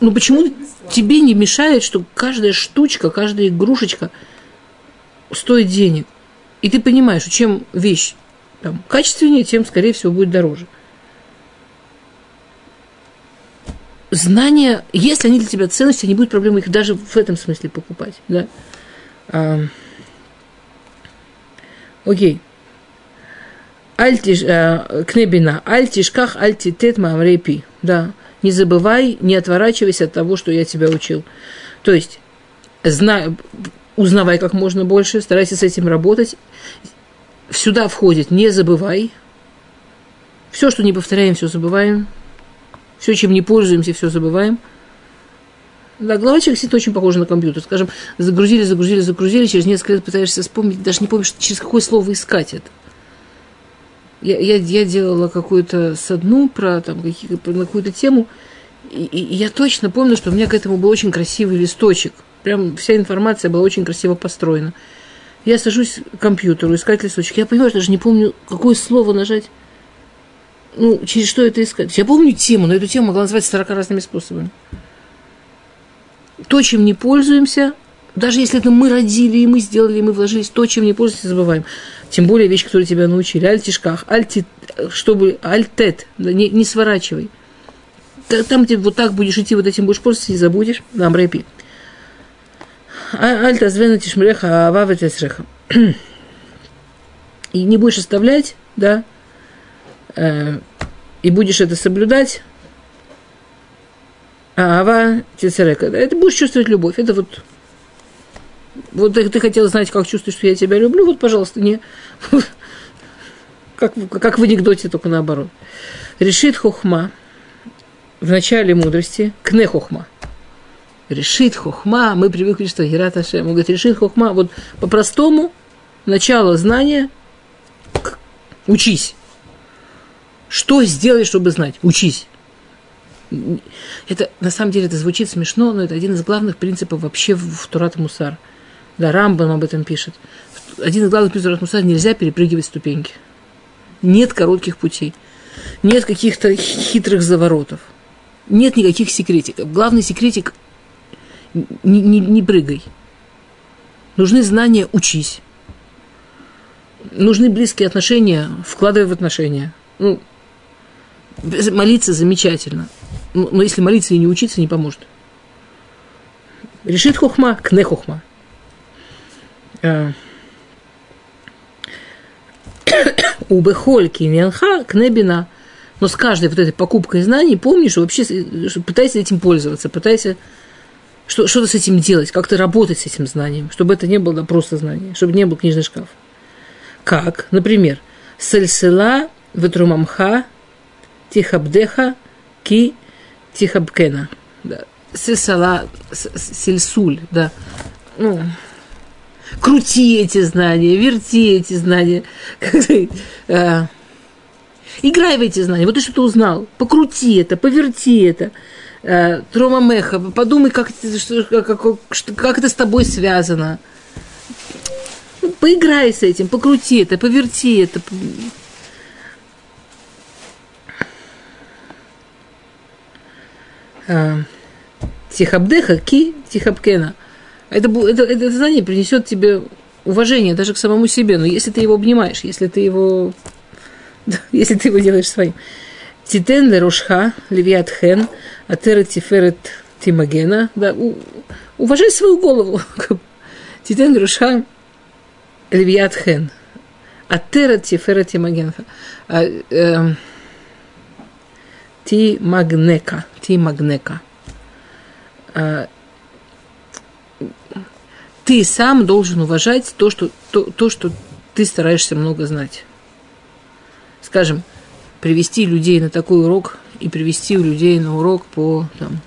Но почему тебе не мешает, что каждая штучка, каждая игрушечка стоит денег? И ты понимаешь, чем вещь там, качественнее, тем, скорее всего, будет дороже. Знания, если они для тебя ценности, не будет проблемы их даже в этом смысле покупать. Да? А, окей. Альтиш, а, кнебина, альтишках, альтитет мамрепи. Да не забывай, не отворачивайся от того, что я тебя учил. То есть, знай, узнавай как можно больше, старайся с этим работать. Сюда входит не забывай. Все, что не повторяем, все забываем. Все, чем не пользуемся, все забываем. Да, глава человека очень похоже на компьютер. Скажем, загрузили, загрузили, загрузили, через несколько лет пытаешься вспомнить, даже не помнишь, через какое слово искать это я, я, я делала какую-то садну про, там, какие, про какую-то тему, и, и я точно помню, что у меня к этому был очень красивый листочек. Прям вся информация была очень красиво построена. Я сажусь к компьютеру, искать листочек. Я понимаю, что даже не помню, какое слово нажать. Ну, через что это искать. Я помню тему, но эту тему могла назвать 40 разными способами. То, чем не пользуемся, даже если это мы родили, и мы сделали, и мы вложились, то, чем не пользуемся, забываем. Тем более вещь, которую тебя научили. Альтишках, альти, чтобы, альтет, не, не сворачивай. Там ты вот так будешь идти, вот этим будешь пользоваться, не забудешь. Нам рэпи. Альта звена тишмреха, авава тесреха. И не будешь оставлять, да, э, и будешь это соблюдать, а ава тесрека, да, это будешь чувствовать любовь. Это вот вот ты, ты хотел знать, как чувствуешь, что я тебя люблю, вот, пожалуйста, не... Как, как в анекдоте, только наоборот. Решит хохма в начале мудрости, кне хохма. Решит хохма, мы привыкли, что Герат Ашем. Он говорит, решит хохма, вот по-простому, начало знания, учись. Что сделать, чтобы знать? Учись. Это, на самом деле, это звучит смешно, но это один из главных принципов вообще в, Турат Мусар – да, Рамбам об этом пишет. Один из главных принципов Мусар – нельзя перепрыгивать ступеньки. Нет коротких путей. Нет каких-то хитрых заворотов. Нет никаких секретиков. Главный секретик – не, не, не прыгай. Нужны знания – учись. Нужны близкие отношения – вкладывай в отношения. Ну, молиться замечательно. Но если молиться и не учиться, не поможет. Решит хохма, кне хохма – Э, у Бехольки Ненха Кнебина. Но с каждой вот этой покупкой знаний помни, что вообще пытайся этим пользоваться, пытайся что, что-то с этим делать, как-то работать с этим знанием, чтобы это не было просто знание, чтобы не был книжный шкаф. Как? Например, Сельсела Ветрумамха Тихабдеха Ки Тихабкена. Да. Сельсала, сельсуль, да. Ну, крути эти знания, верти эти знания. Э, играй в эти знания. Вот ты что-то узнал. Покрути это, поверти это. Э, Трома Меха, подумай, как, как, как, это с тобой связано. Поиграй с этим, покрути это, поверти это. Э, Тихабдеха ки тихабкена – это, это, это знание принесет тебе уважение даже к самому себе. Но если ты его обнимаешь, если ты его, если ты его делаешь своим. Титен лерошха, левиат хен, атера тиферет тимагена. Да, у, уважай свою голову. Титен лерошха, Львиат Хен. Атера Тифера Тимагенха. А, эм, Ти Магнека. Ти Магнека. А, ты сам должен уважать то, что, то, то, что ты стараешься много знать. Скажем, привести людей на такой урок и привести людей на урок по, там,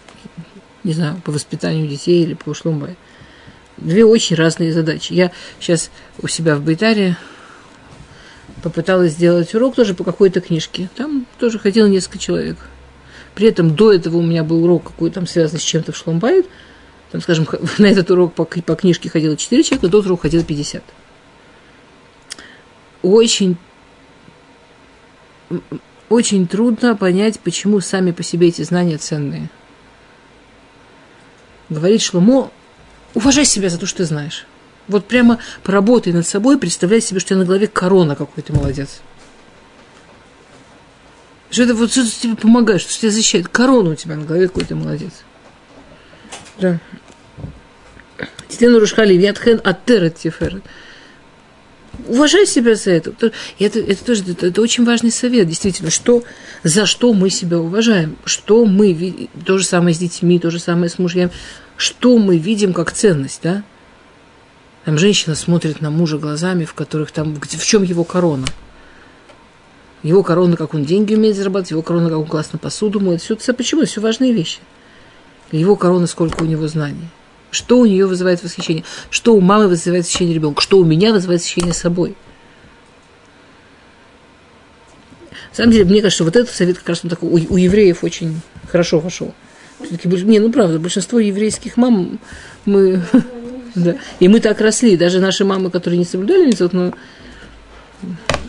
не знаю, по воспитанию детей или по шлумбай. Две очень разные задачи. Я сейчас у себя в Байтаре попыталась сделать урок тоже по какой-то книжке. Там тоже ходило несколько человек. При этом до этого у меня был урок какой-то там связанный с чем-то в Шломбайт. Там, скажем, на этот урок по, по книжке ходило 4 человека, до урока ходило 50. Очень, очень трудно понять, почему сами по себе эти знания ценные. Говорит Шломо, уважай себя за то, что ты знаешь. Вот прямо поработай над собой, представляй себе, что у тебя на голове корона какой то молодец. Что это вот что тебе помогает, что тебя защищает. Корона у тебя на голове какой то молодец. Да. Титену Рушхали, Вятхен Атера Тиферет. Уважай себя за это. Это, это тоже это, это очень важный совет, действительно, что, за что мы себя уважаем, что мы, то же самое с детьми, то же самое с мужьями, что мы видим как ценность, да? Там женщина смотрит на мужа глазами, в которых там, в чем его корона. Его корона, как он деньги умеет зарабатывать, его корона, как он классно посуду моет. Все почему? Все важные вещи. Его корона, сколько у него знаний. Что у нее вызывает восхищение? Что у мамы вызывает восхищение ребенка? Что у меня вызывает восхищение собой? На самом деле, мне кажется, вот этот совет как раз он такой, у, у евреев очень хорошо вошел. Все-таки, не, ну правда, большинство еврейских мам мы да. И мы так росли, даже наши мамы, которые не соблюдали митцвот, но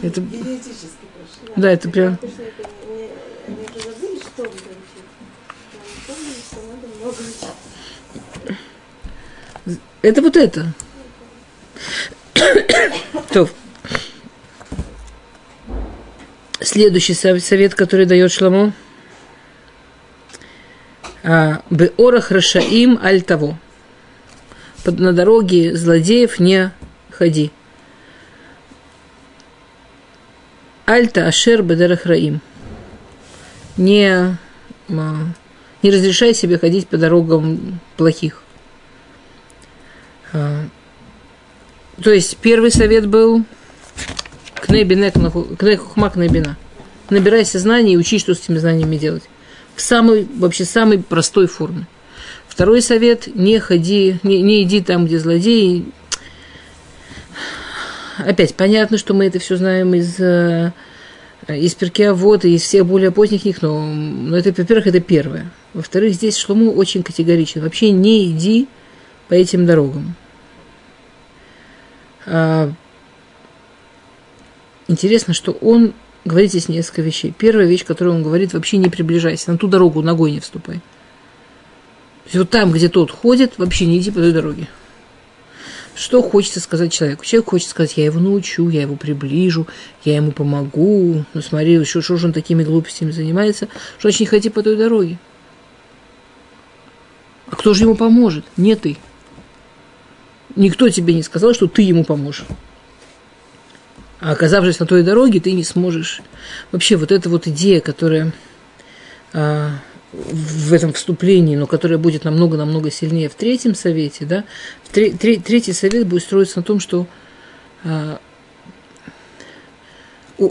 это... Да, это прям... Это вот это. То. Следующий совет, который дает Шламо. А, Беорах Рашаим аль того на дороге злодеев не ходи. Альта Ашер Бедерахраим. Не, не разрешай себе ходить по дорогам плохих. А, то есть первый совет был кнехухма кнебина. Набирайся знаний и учи, что с этими знаниями делать. В самой, вообще самой простой форме. Второй совет – не ходи, не, не иди там, где злодеи. Опять, понятно, что мы это все знаем из, э, из Перкеа вот и из всех более поздних них, но, но это, во-первых, это первое. Во-вторых, здесь Шлому очень категоричен. Вообще не иди по этим дорогам. А, интересно, что он говорит здесь несколько вещей. Первая вещь, которую он говорит, вообще не приближайся, на ту дорогу ногой не вступай есть вот там, где тот ходит, вообще не иди по той дороге. Что хочется сказать человеку? Человек хочет сказать, я его научу, я его приближу, я ему помогу. Ну смотри, еще что же он такими глупостями занимается, что значит не ходи по той дороге. А кто же ему поможет? Не ты. Никто тебе не сказал, что ты ему поможешь. А оказавшись на той дороге, ты не сможешь. Вообще, вот эта вот идея, которая а, в этом вступлении, но которое будет намного-намного сильнее в третьем совете, да, тре, тре, третий совет будет строиться на том, что а, у,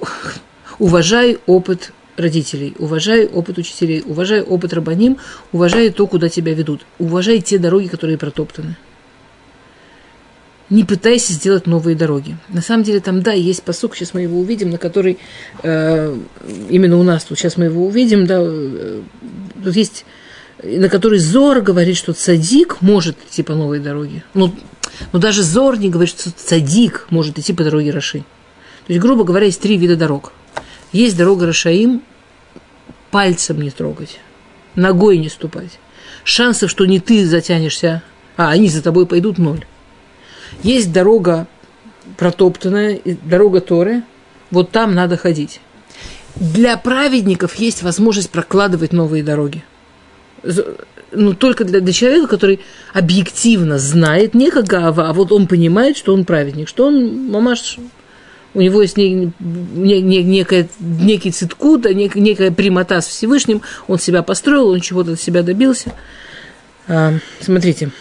уважай опыт родителей, уважай опыт учителей, уважай опыт рабаним, уважай то, куда тебя ведут, уважай те дороги, которые протоптаны не пытайся сделать новые дороги. На самом деле там, да, есть посук, сейчас мы его увидим, на который, э, именно у нас тут, сейчас мы его увидим, да, э, тут есть, на который Зор говорит, что цадик может идти по новой дороге. Ну, но даже Зор не говорит, что цадик может идти по дороге Раши. То есть, грубо говоря, есть три вида дорог. Есть дорога Рашаим, пальцем не трогать, ногой не ступать. Шансов, что не ты затянешься, а они за тобой пойдут, ноль. Есть дорога протоптанная, дорога Торы, вот там надо ходить. Для праведников есть возможность прокладывать новые дороги. ну, только для, для человека, который объективно знает, не как Гава, а вот он понимает, что он праведник, что он мамаш, у него есть не, не, не, некая, некий циткут, нек, некая прямота с Всевышним, он себя построил, он чего-то от себя добился. А, смотрите.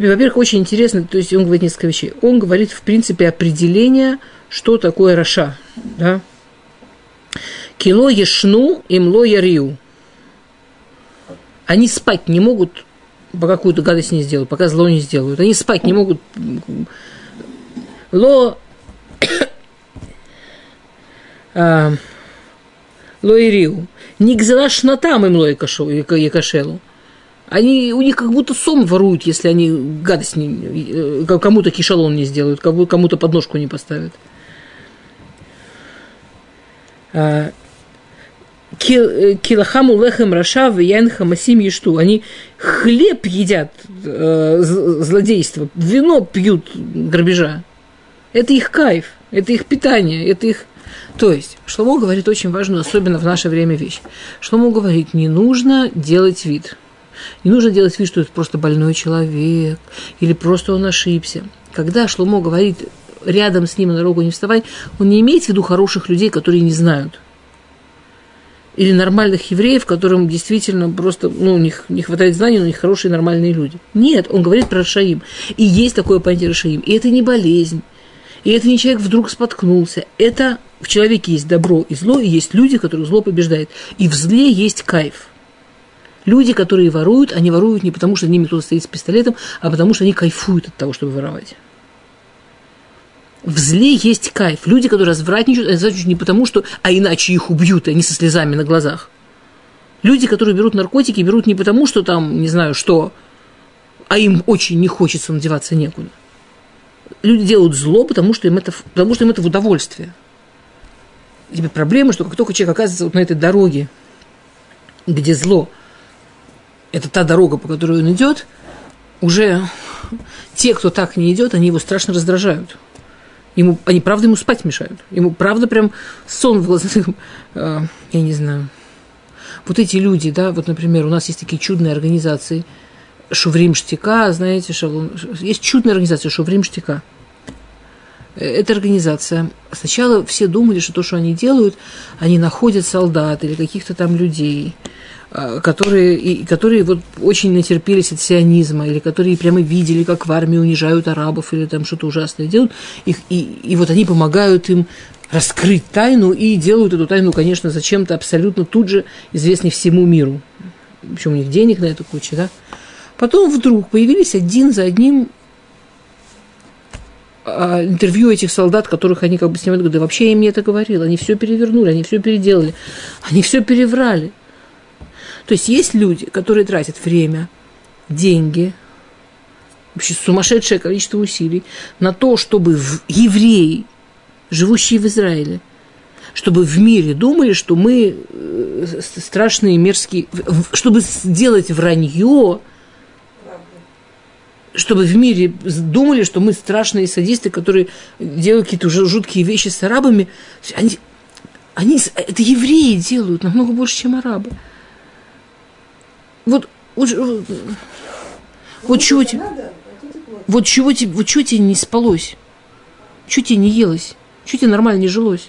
Тебе, во-первых, очень интересно, то есть он говорит несколько вещей. Он говорит, в принципе, определение, что такое Раша. Да? Кило ешну имло ярию они спать не могут, пока какую-то гадость не сделают, пока зло не сделают. Они спать не могут. Ло... а, Лоириу. Не гзрашнатам им лоикашелу. Они, у них как будто сон воруют, если они гадость не, э, кому-то кишалон не сделают, кому-то подножку не поставят. А, Э, килахаму лехем раша яйн хамасим ешту. Они хлеб едят э, злодейство, вино пьют грабежа. Это их кайф, это их питание, это их... То есть, Шломо говорит очень важную, особенно в наше время, вещь. Шломо говорит, не нужно делать вид. Не нужно делать вид, что это просто больной человек, или просто он ошибся. Когда Шломо говорит, рядом с ним на дорогу не вставай, он не имеет в виду хороших людей, которые не знают – или нормальных евреев, которым действительно просто, ну, у них не хватает знаний, но у них хорошие нормальные люди. Нет, он говорит про Рашаим. И есть такое понятие Рашаим. И это не болезнь. И это не человек вдруг споткнулся. Это в человеке есть добро и зло, и есть люди, которые зло побеждают. И в зле есть кайф. Люди, которые воруют, они воруют не потому, что ними кто-то стоит с пистолетом, а потому, что они кайфуют от того, чтобы воровать. В зле есть кайф. Люди, которые развратничают, развратничают не потому, что, а иначе их убьют, они со слезами на глазах. Люди, которые берут наркотики, берут не потому, что там, не знаю, что, а им очень не хочется надеваться некуда. Люди делают зло, потому что им это, потому что им это в удовольствие. Тебе проблема, что как только человек оказывается вот на этой дороге, где зло, это та дорога, по которой он идет, уже те, кто так не идет, они его страшно раздражают. Ему, они правда ему спать мешают. Ему правда прям сон в глазах. Э, я не знаю. Вот эти люди, да, вот, например, у нас есть такие чудные организации. Шуврим Штика, знаете, шалун, есть чудная организация Шуврим Штика. Эта организация. Сначала все думали, что то, что они делают, они находят солдат или каких-то там людей – а, которые, и, которые вот очень натерпелись от сионизма, или которые прямо видели, как в армии унижают арабов, или там что-то ужасное делают, их, и, и вот они помогают им раскрыть тайну и делают эту тайну, конечно, зачем-то абсолютно тут же известной всему миру. Причем у них денег на эту кучу, да? Потом вдруг появились один за одним интервью этих солдат, которых они как бы снимают, да вообще я им не это говорил, они все перевернули, они все переделали, они все переврали. То есть есть люди, которые тратят время, деньги, вообще сумасшедшее количество усилий на то, чтобы евреи, живущие в Израиле, чтобы в мире думали, что мы э, страшные, мерзкие, чтобы сделать вранье, чтобы в мире думали, что мы страшные садисты, которые делают какие-то уже жуткие вещи с арабами. Они, они, это евреи делают намного больше, чем арабы. Вот, вот, вот чего тебе, вот чего тебе, вот чего тебе не спалось, чего тебе не елось, чего тебе нормально не жилось.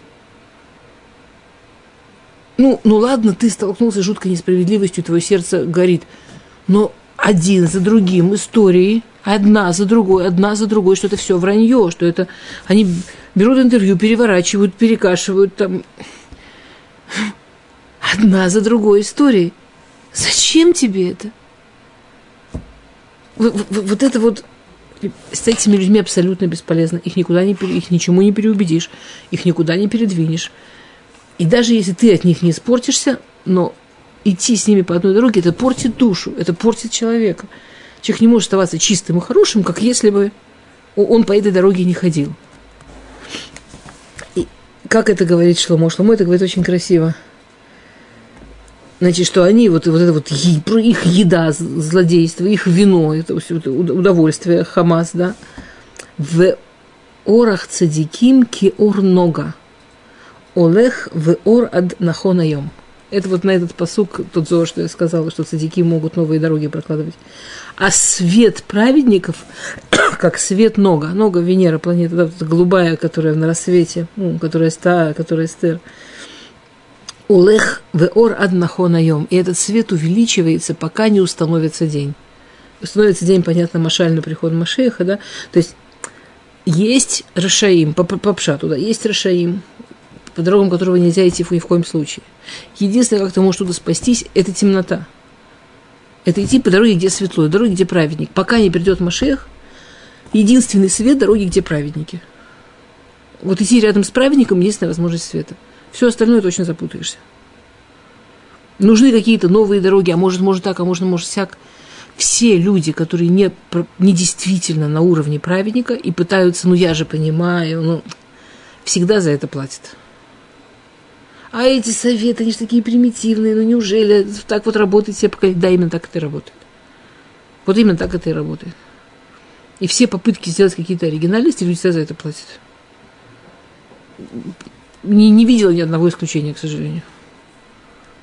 Ну, ну ладно, ты столкнулся с жуткой несправедливостью, твое сердце горит. Но один за другим истории, одна за другой, одна за другой, что это все вранье, что это они берут интервью, переворачивают, перекашивают там одна за другой историей. Зачем тебе это? Вот это вот с этими людьми абсолютно бесполезно. Их никуда не, их ничему не переубедишь, их никуда не передвинешь. И даже если ты от них не испортишься, но идти с ними по одной дороге, это портит душу, это портит человека. Человек не может оставаться чистым и хорошим, как если бы он по этой дороге не ходил. И как это говорит Шломо? Шломо это говорит очень красиво. Значит, что они, вот, вот это вот их еда, злодейство, их вино, это удовольствие, Хамас, да, в орах цадиким ки ор нога, олех в ор ад нахонаем. Это вот на этот посук, тот зор, что я сказала, что цадики могут новые дороги прокладывать. А свет праведников, как свет нога, нога Венера, планета, да, вот голубая, которая на рассвете, ну, которая ста, которая стер, улех веор аднахонаем. И этот свет увеличивается, пока не установится день. Установится день, понятно, Машаль на приход Машеха, да, то есть есть Рашаим, по, по, по пшату, да, есть Рашаим, по дорогам которого нельзя идти ни в коем случае. Единственное, как ты можешь туда спастись, это темнота. Это идти по дороге, где светло, дороге, где праведник. Пока не придет Машех, единственный свет – дороги, где праведники. Вот идти рядом с праведником – единственная возможность света. Все остальное точно запутаешься. Нужны какие-то новые дороги, а может, может так, а может, может всяк. Все люди, которые не, не действительно на уровне праведника и пытаются, ну я же понимаю, ну, всегда за это платят. А эти советы, они же такие примитивные, ну неужели так вот работает все поколения? Да, именно так это и работает. Вот именно так это и работает. И все попытки сделать какие-то оригинальности, люди всегда за это платят. Не, не видела ни одного исключения, к сожалению.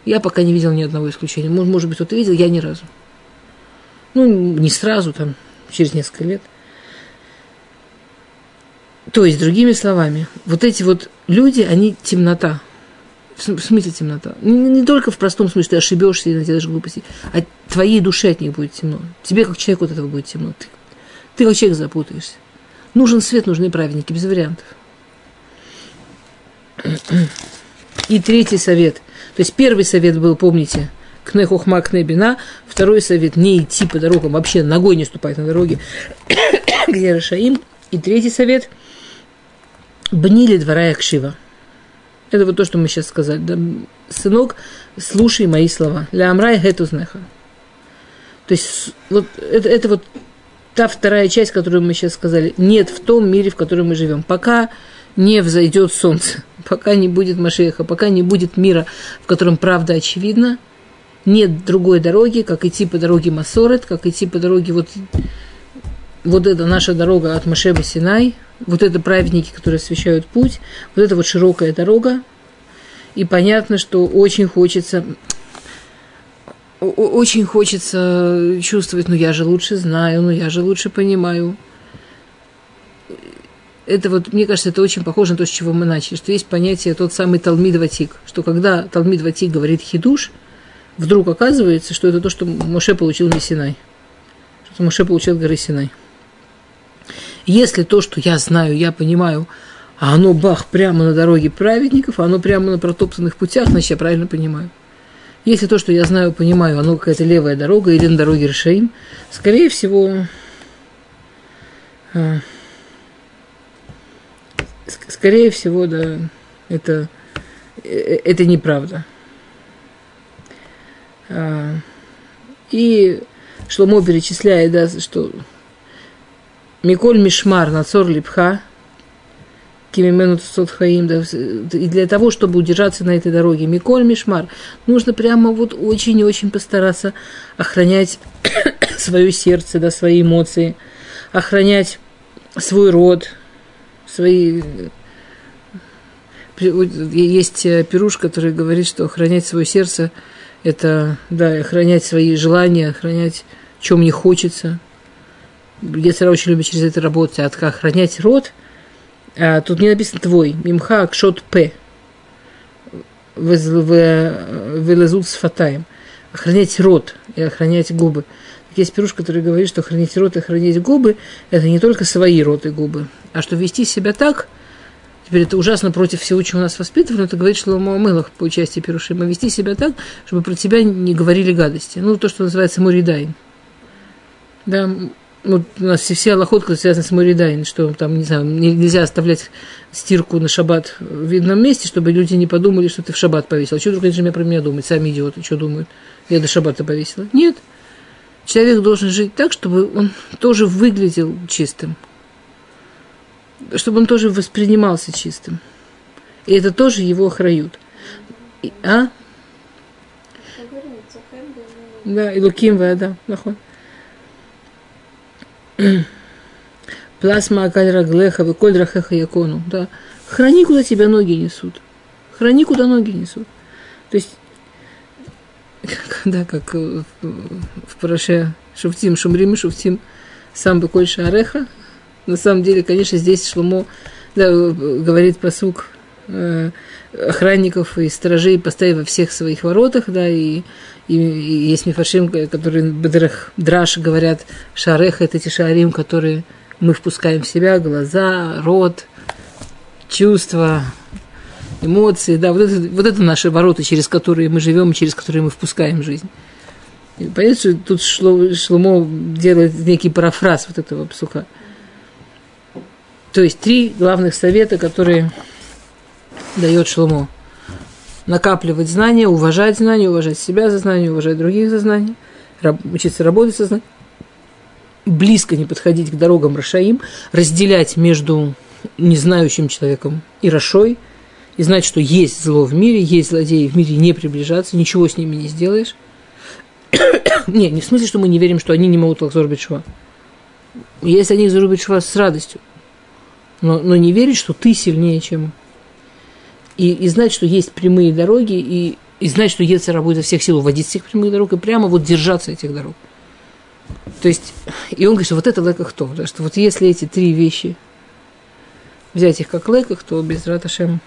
Я пока не видела ни одного исключения. Может, может быть, кто-то видел, я ни разу. Ну, не сразу, там, через несколько лет. То есть, другими словами, вот эти вот люди, они темнота. В смысле темнота? Не, не только в простом смысле, ты ошибешься и наделаешь глупости, а твоей душе от них будет темно. Тебе, как человеку, от этого будет темно. Ты, ты как человек запутаешься. Нужен свет, нужны праведники, без вариантов. И третий совет. То есть первый совет был, помните, кне хохма, кне бина. Второй совет – не идти по дорогам, вообще ногой не ступать на дороге, где Рашаим. И третий совет – бнили двора Якшива – это вот то, что мы сейчас сказали. Да, сынок, слушай мои слова. Ля амрай гетузнеха. То есть вот это, это вот та вторая часть, которую мы сейчас сказали. Нет в том мире, в котором мы живем. Пока не взойдет солнце, пока не будет Машеха, пока не будет мира, в котором правда очевидна, нет другой дороги, как идти по дороге Масорет, как идти по дороге вот, вот эта наша дорога от Машеба Синай – вот это праведники, которые освещают путь, вот это вот широкая дорога. И понятно, что очень хочется, очень хочется чувствовать, ну я же лучше знаю, ну я же лучше понимаю. Это вот, мне кажется, это очень похоже на то, с чего мы начали, что есть понятие тот самый Талмид Ватик, что когда Талмид Ватик говорит хидуш, вдруг оказывается, что это то, что Моше получил на Синай. Что Моше получил горы Синай. Если то, что я знаю, я понимаю, а оно бах прямо на дороге праведников, а оно прямо на протоптанных путях, значит, я правильно понимаю. Если то, что я знаю, понимаю, оно какая-то левая дорога или на дороге Решаим, скорее всего, а, скорее всего, да, это, э, это неправда. А, и Шломо перечисляет, да, что Миколь Мишмар, Нацор Липха, Кимимену Хаим, да, и для того, чтобы удержаться на этой дороге, Миколь Мишмар, нужно прямо вот очень и очень постараться охранять свое сердце, да, свои эмоции, охранять свой род, свои... Есть пируш, который говорит, что охранять свое сердце – это, да, охранять свои желания, охранять, чем не хочется – Гецера очень любит через это работать, а охранять рот, а, тут не написано твой, мимха акшот п, вылезут с фатаем. Охранять рот и охранять губы. Есть пируш, который говорит, что охранять рот и охранять губы – это не только свои рот и губы, а что вести себя так, теперь это ужасно против всего, чего нас воспитывали, это говорит Шломо Мылах по части Пирушима, вести себя так, чтобы про тебя не говорили гадости. Ну, то, что называется муридайн. Да, ну, у нас все, все аллахот, связаны с Моридайн, что там, не знаю, нельзя оставлять стирку на шаббат в видном месте, чтобы люди не подумали, что ты в шаббат повесил. А что вдруг они про меня думают? Сами идиоты, что думают? Я до шаббата повесила. Нет. Человек должен жить так, чтобы он тоже выглядел чистым. Чтобы он тоже воспринимался чистым. И это тоже его охрают. И, а? Да, и Луким да, нахуй. Пласма акаль раглеха, выколь рахеха якону. Да. Храни, куда тебя ноги несут. Храни, куда ноги несут. То есть да, как в, в Параше Шуфтим, Шумрим Шуфтим, сам бы Кольша Ареха. На самом деле, конечно, здесь Шломо да, говорит про сук э, охранников и сторожей поставив во всех своих воротах, да, и, и, и есть мифашим, которые Драш говорят, шарех это эти шарим, которые мы впускаем в себя, глаза, рот, чувства, эмоции, да, вот это, вот это наши ворота, через которые мы живем, через которые мы впускаем жизнь. И понятно, что тут Шло, Шломо делает некий парафраз вот этого псуха. То есть три главных совета, которые дает Шломо. Накапливать знания, уважать знания, уважать себя за знания, уважать других за знания, учиться работать со знанием, близко не подходить к дорогам Рашаим, разделять между незнающим человеком и Рашой, и знать, что есть зло в мире, есть злодеи в мире, не приближаться, ничего с ними не сделаешь. не, не в смысле, что мы не верим, что они не могут лакзор шва. Если они зарубят шва с радостью, но, но не верить, что ты сильнее, чем и, и знать, что есть прямые дороги, и, и знать, что Ецера будет за всех сил уводить с этих прямых дорог, и прямо вот держаться этих дорог. То есть, и он говорит, что вот это леках то, что вот если эти три вещи взять их как леках, то без раташем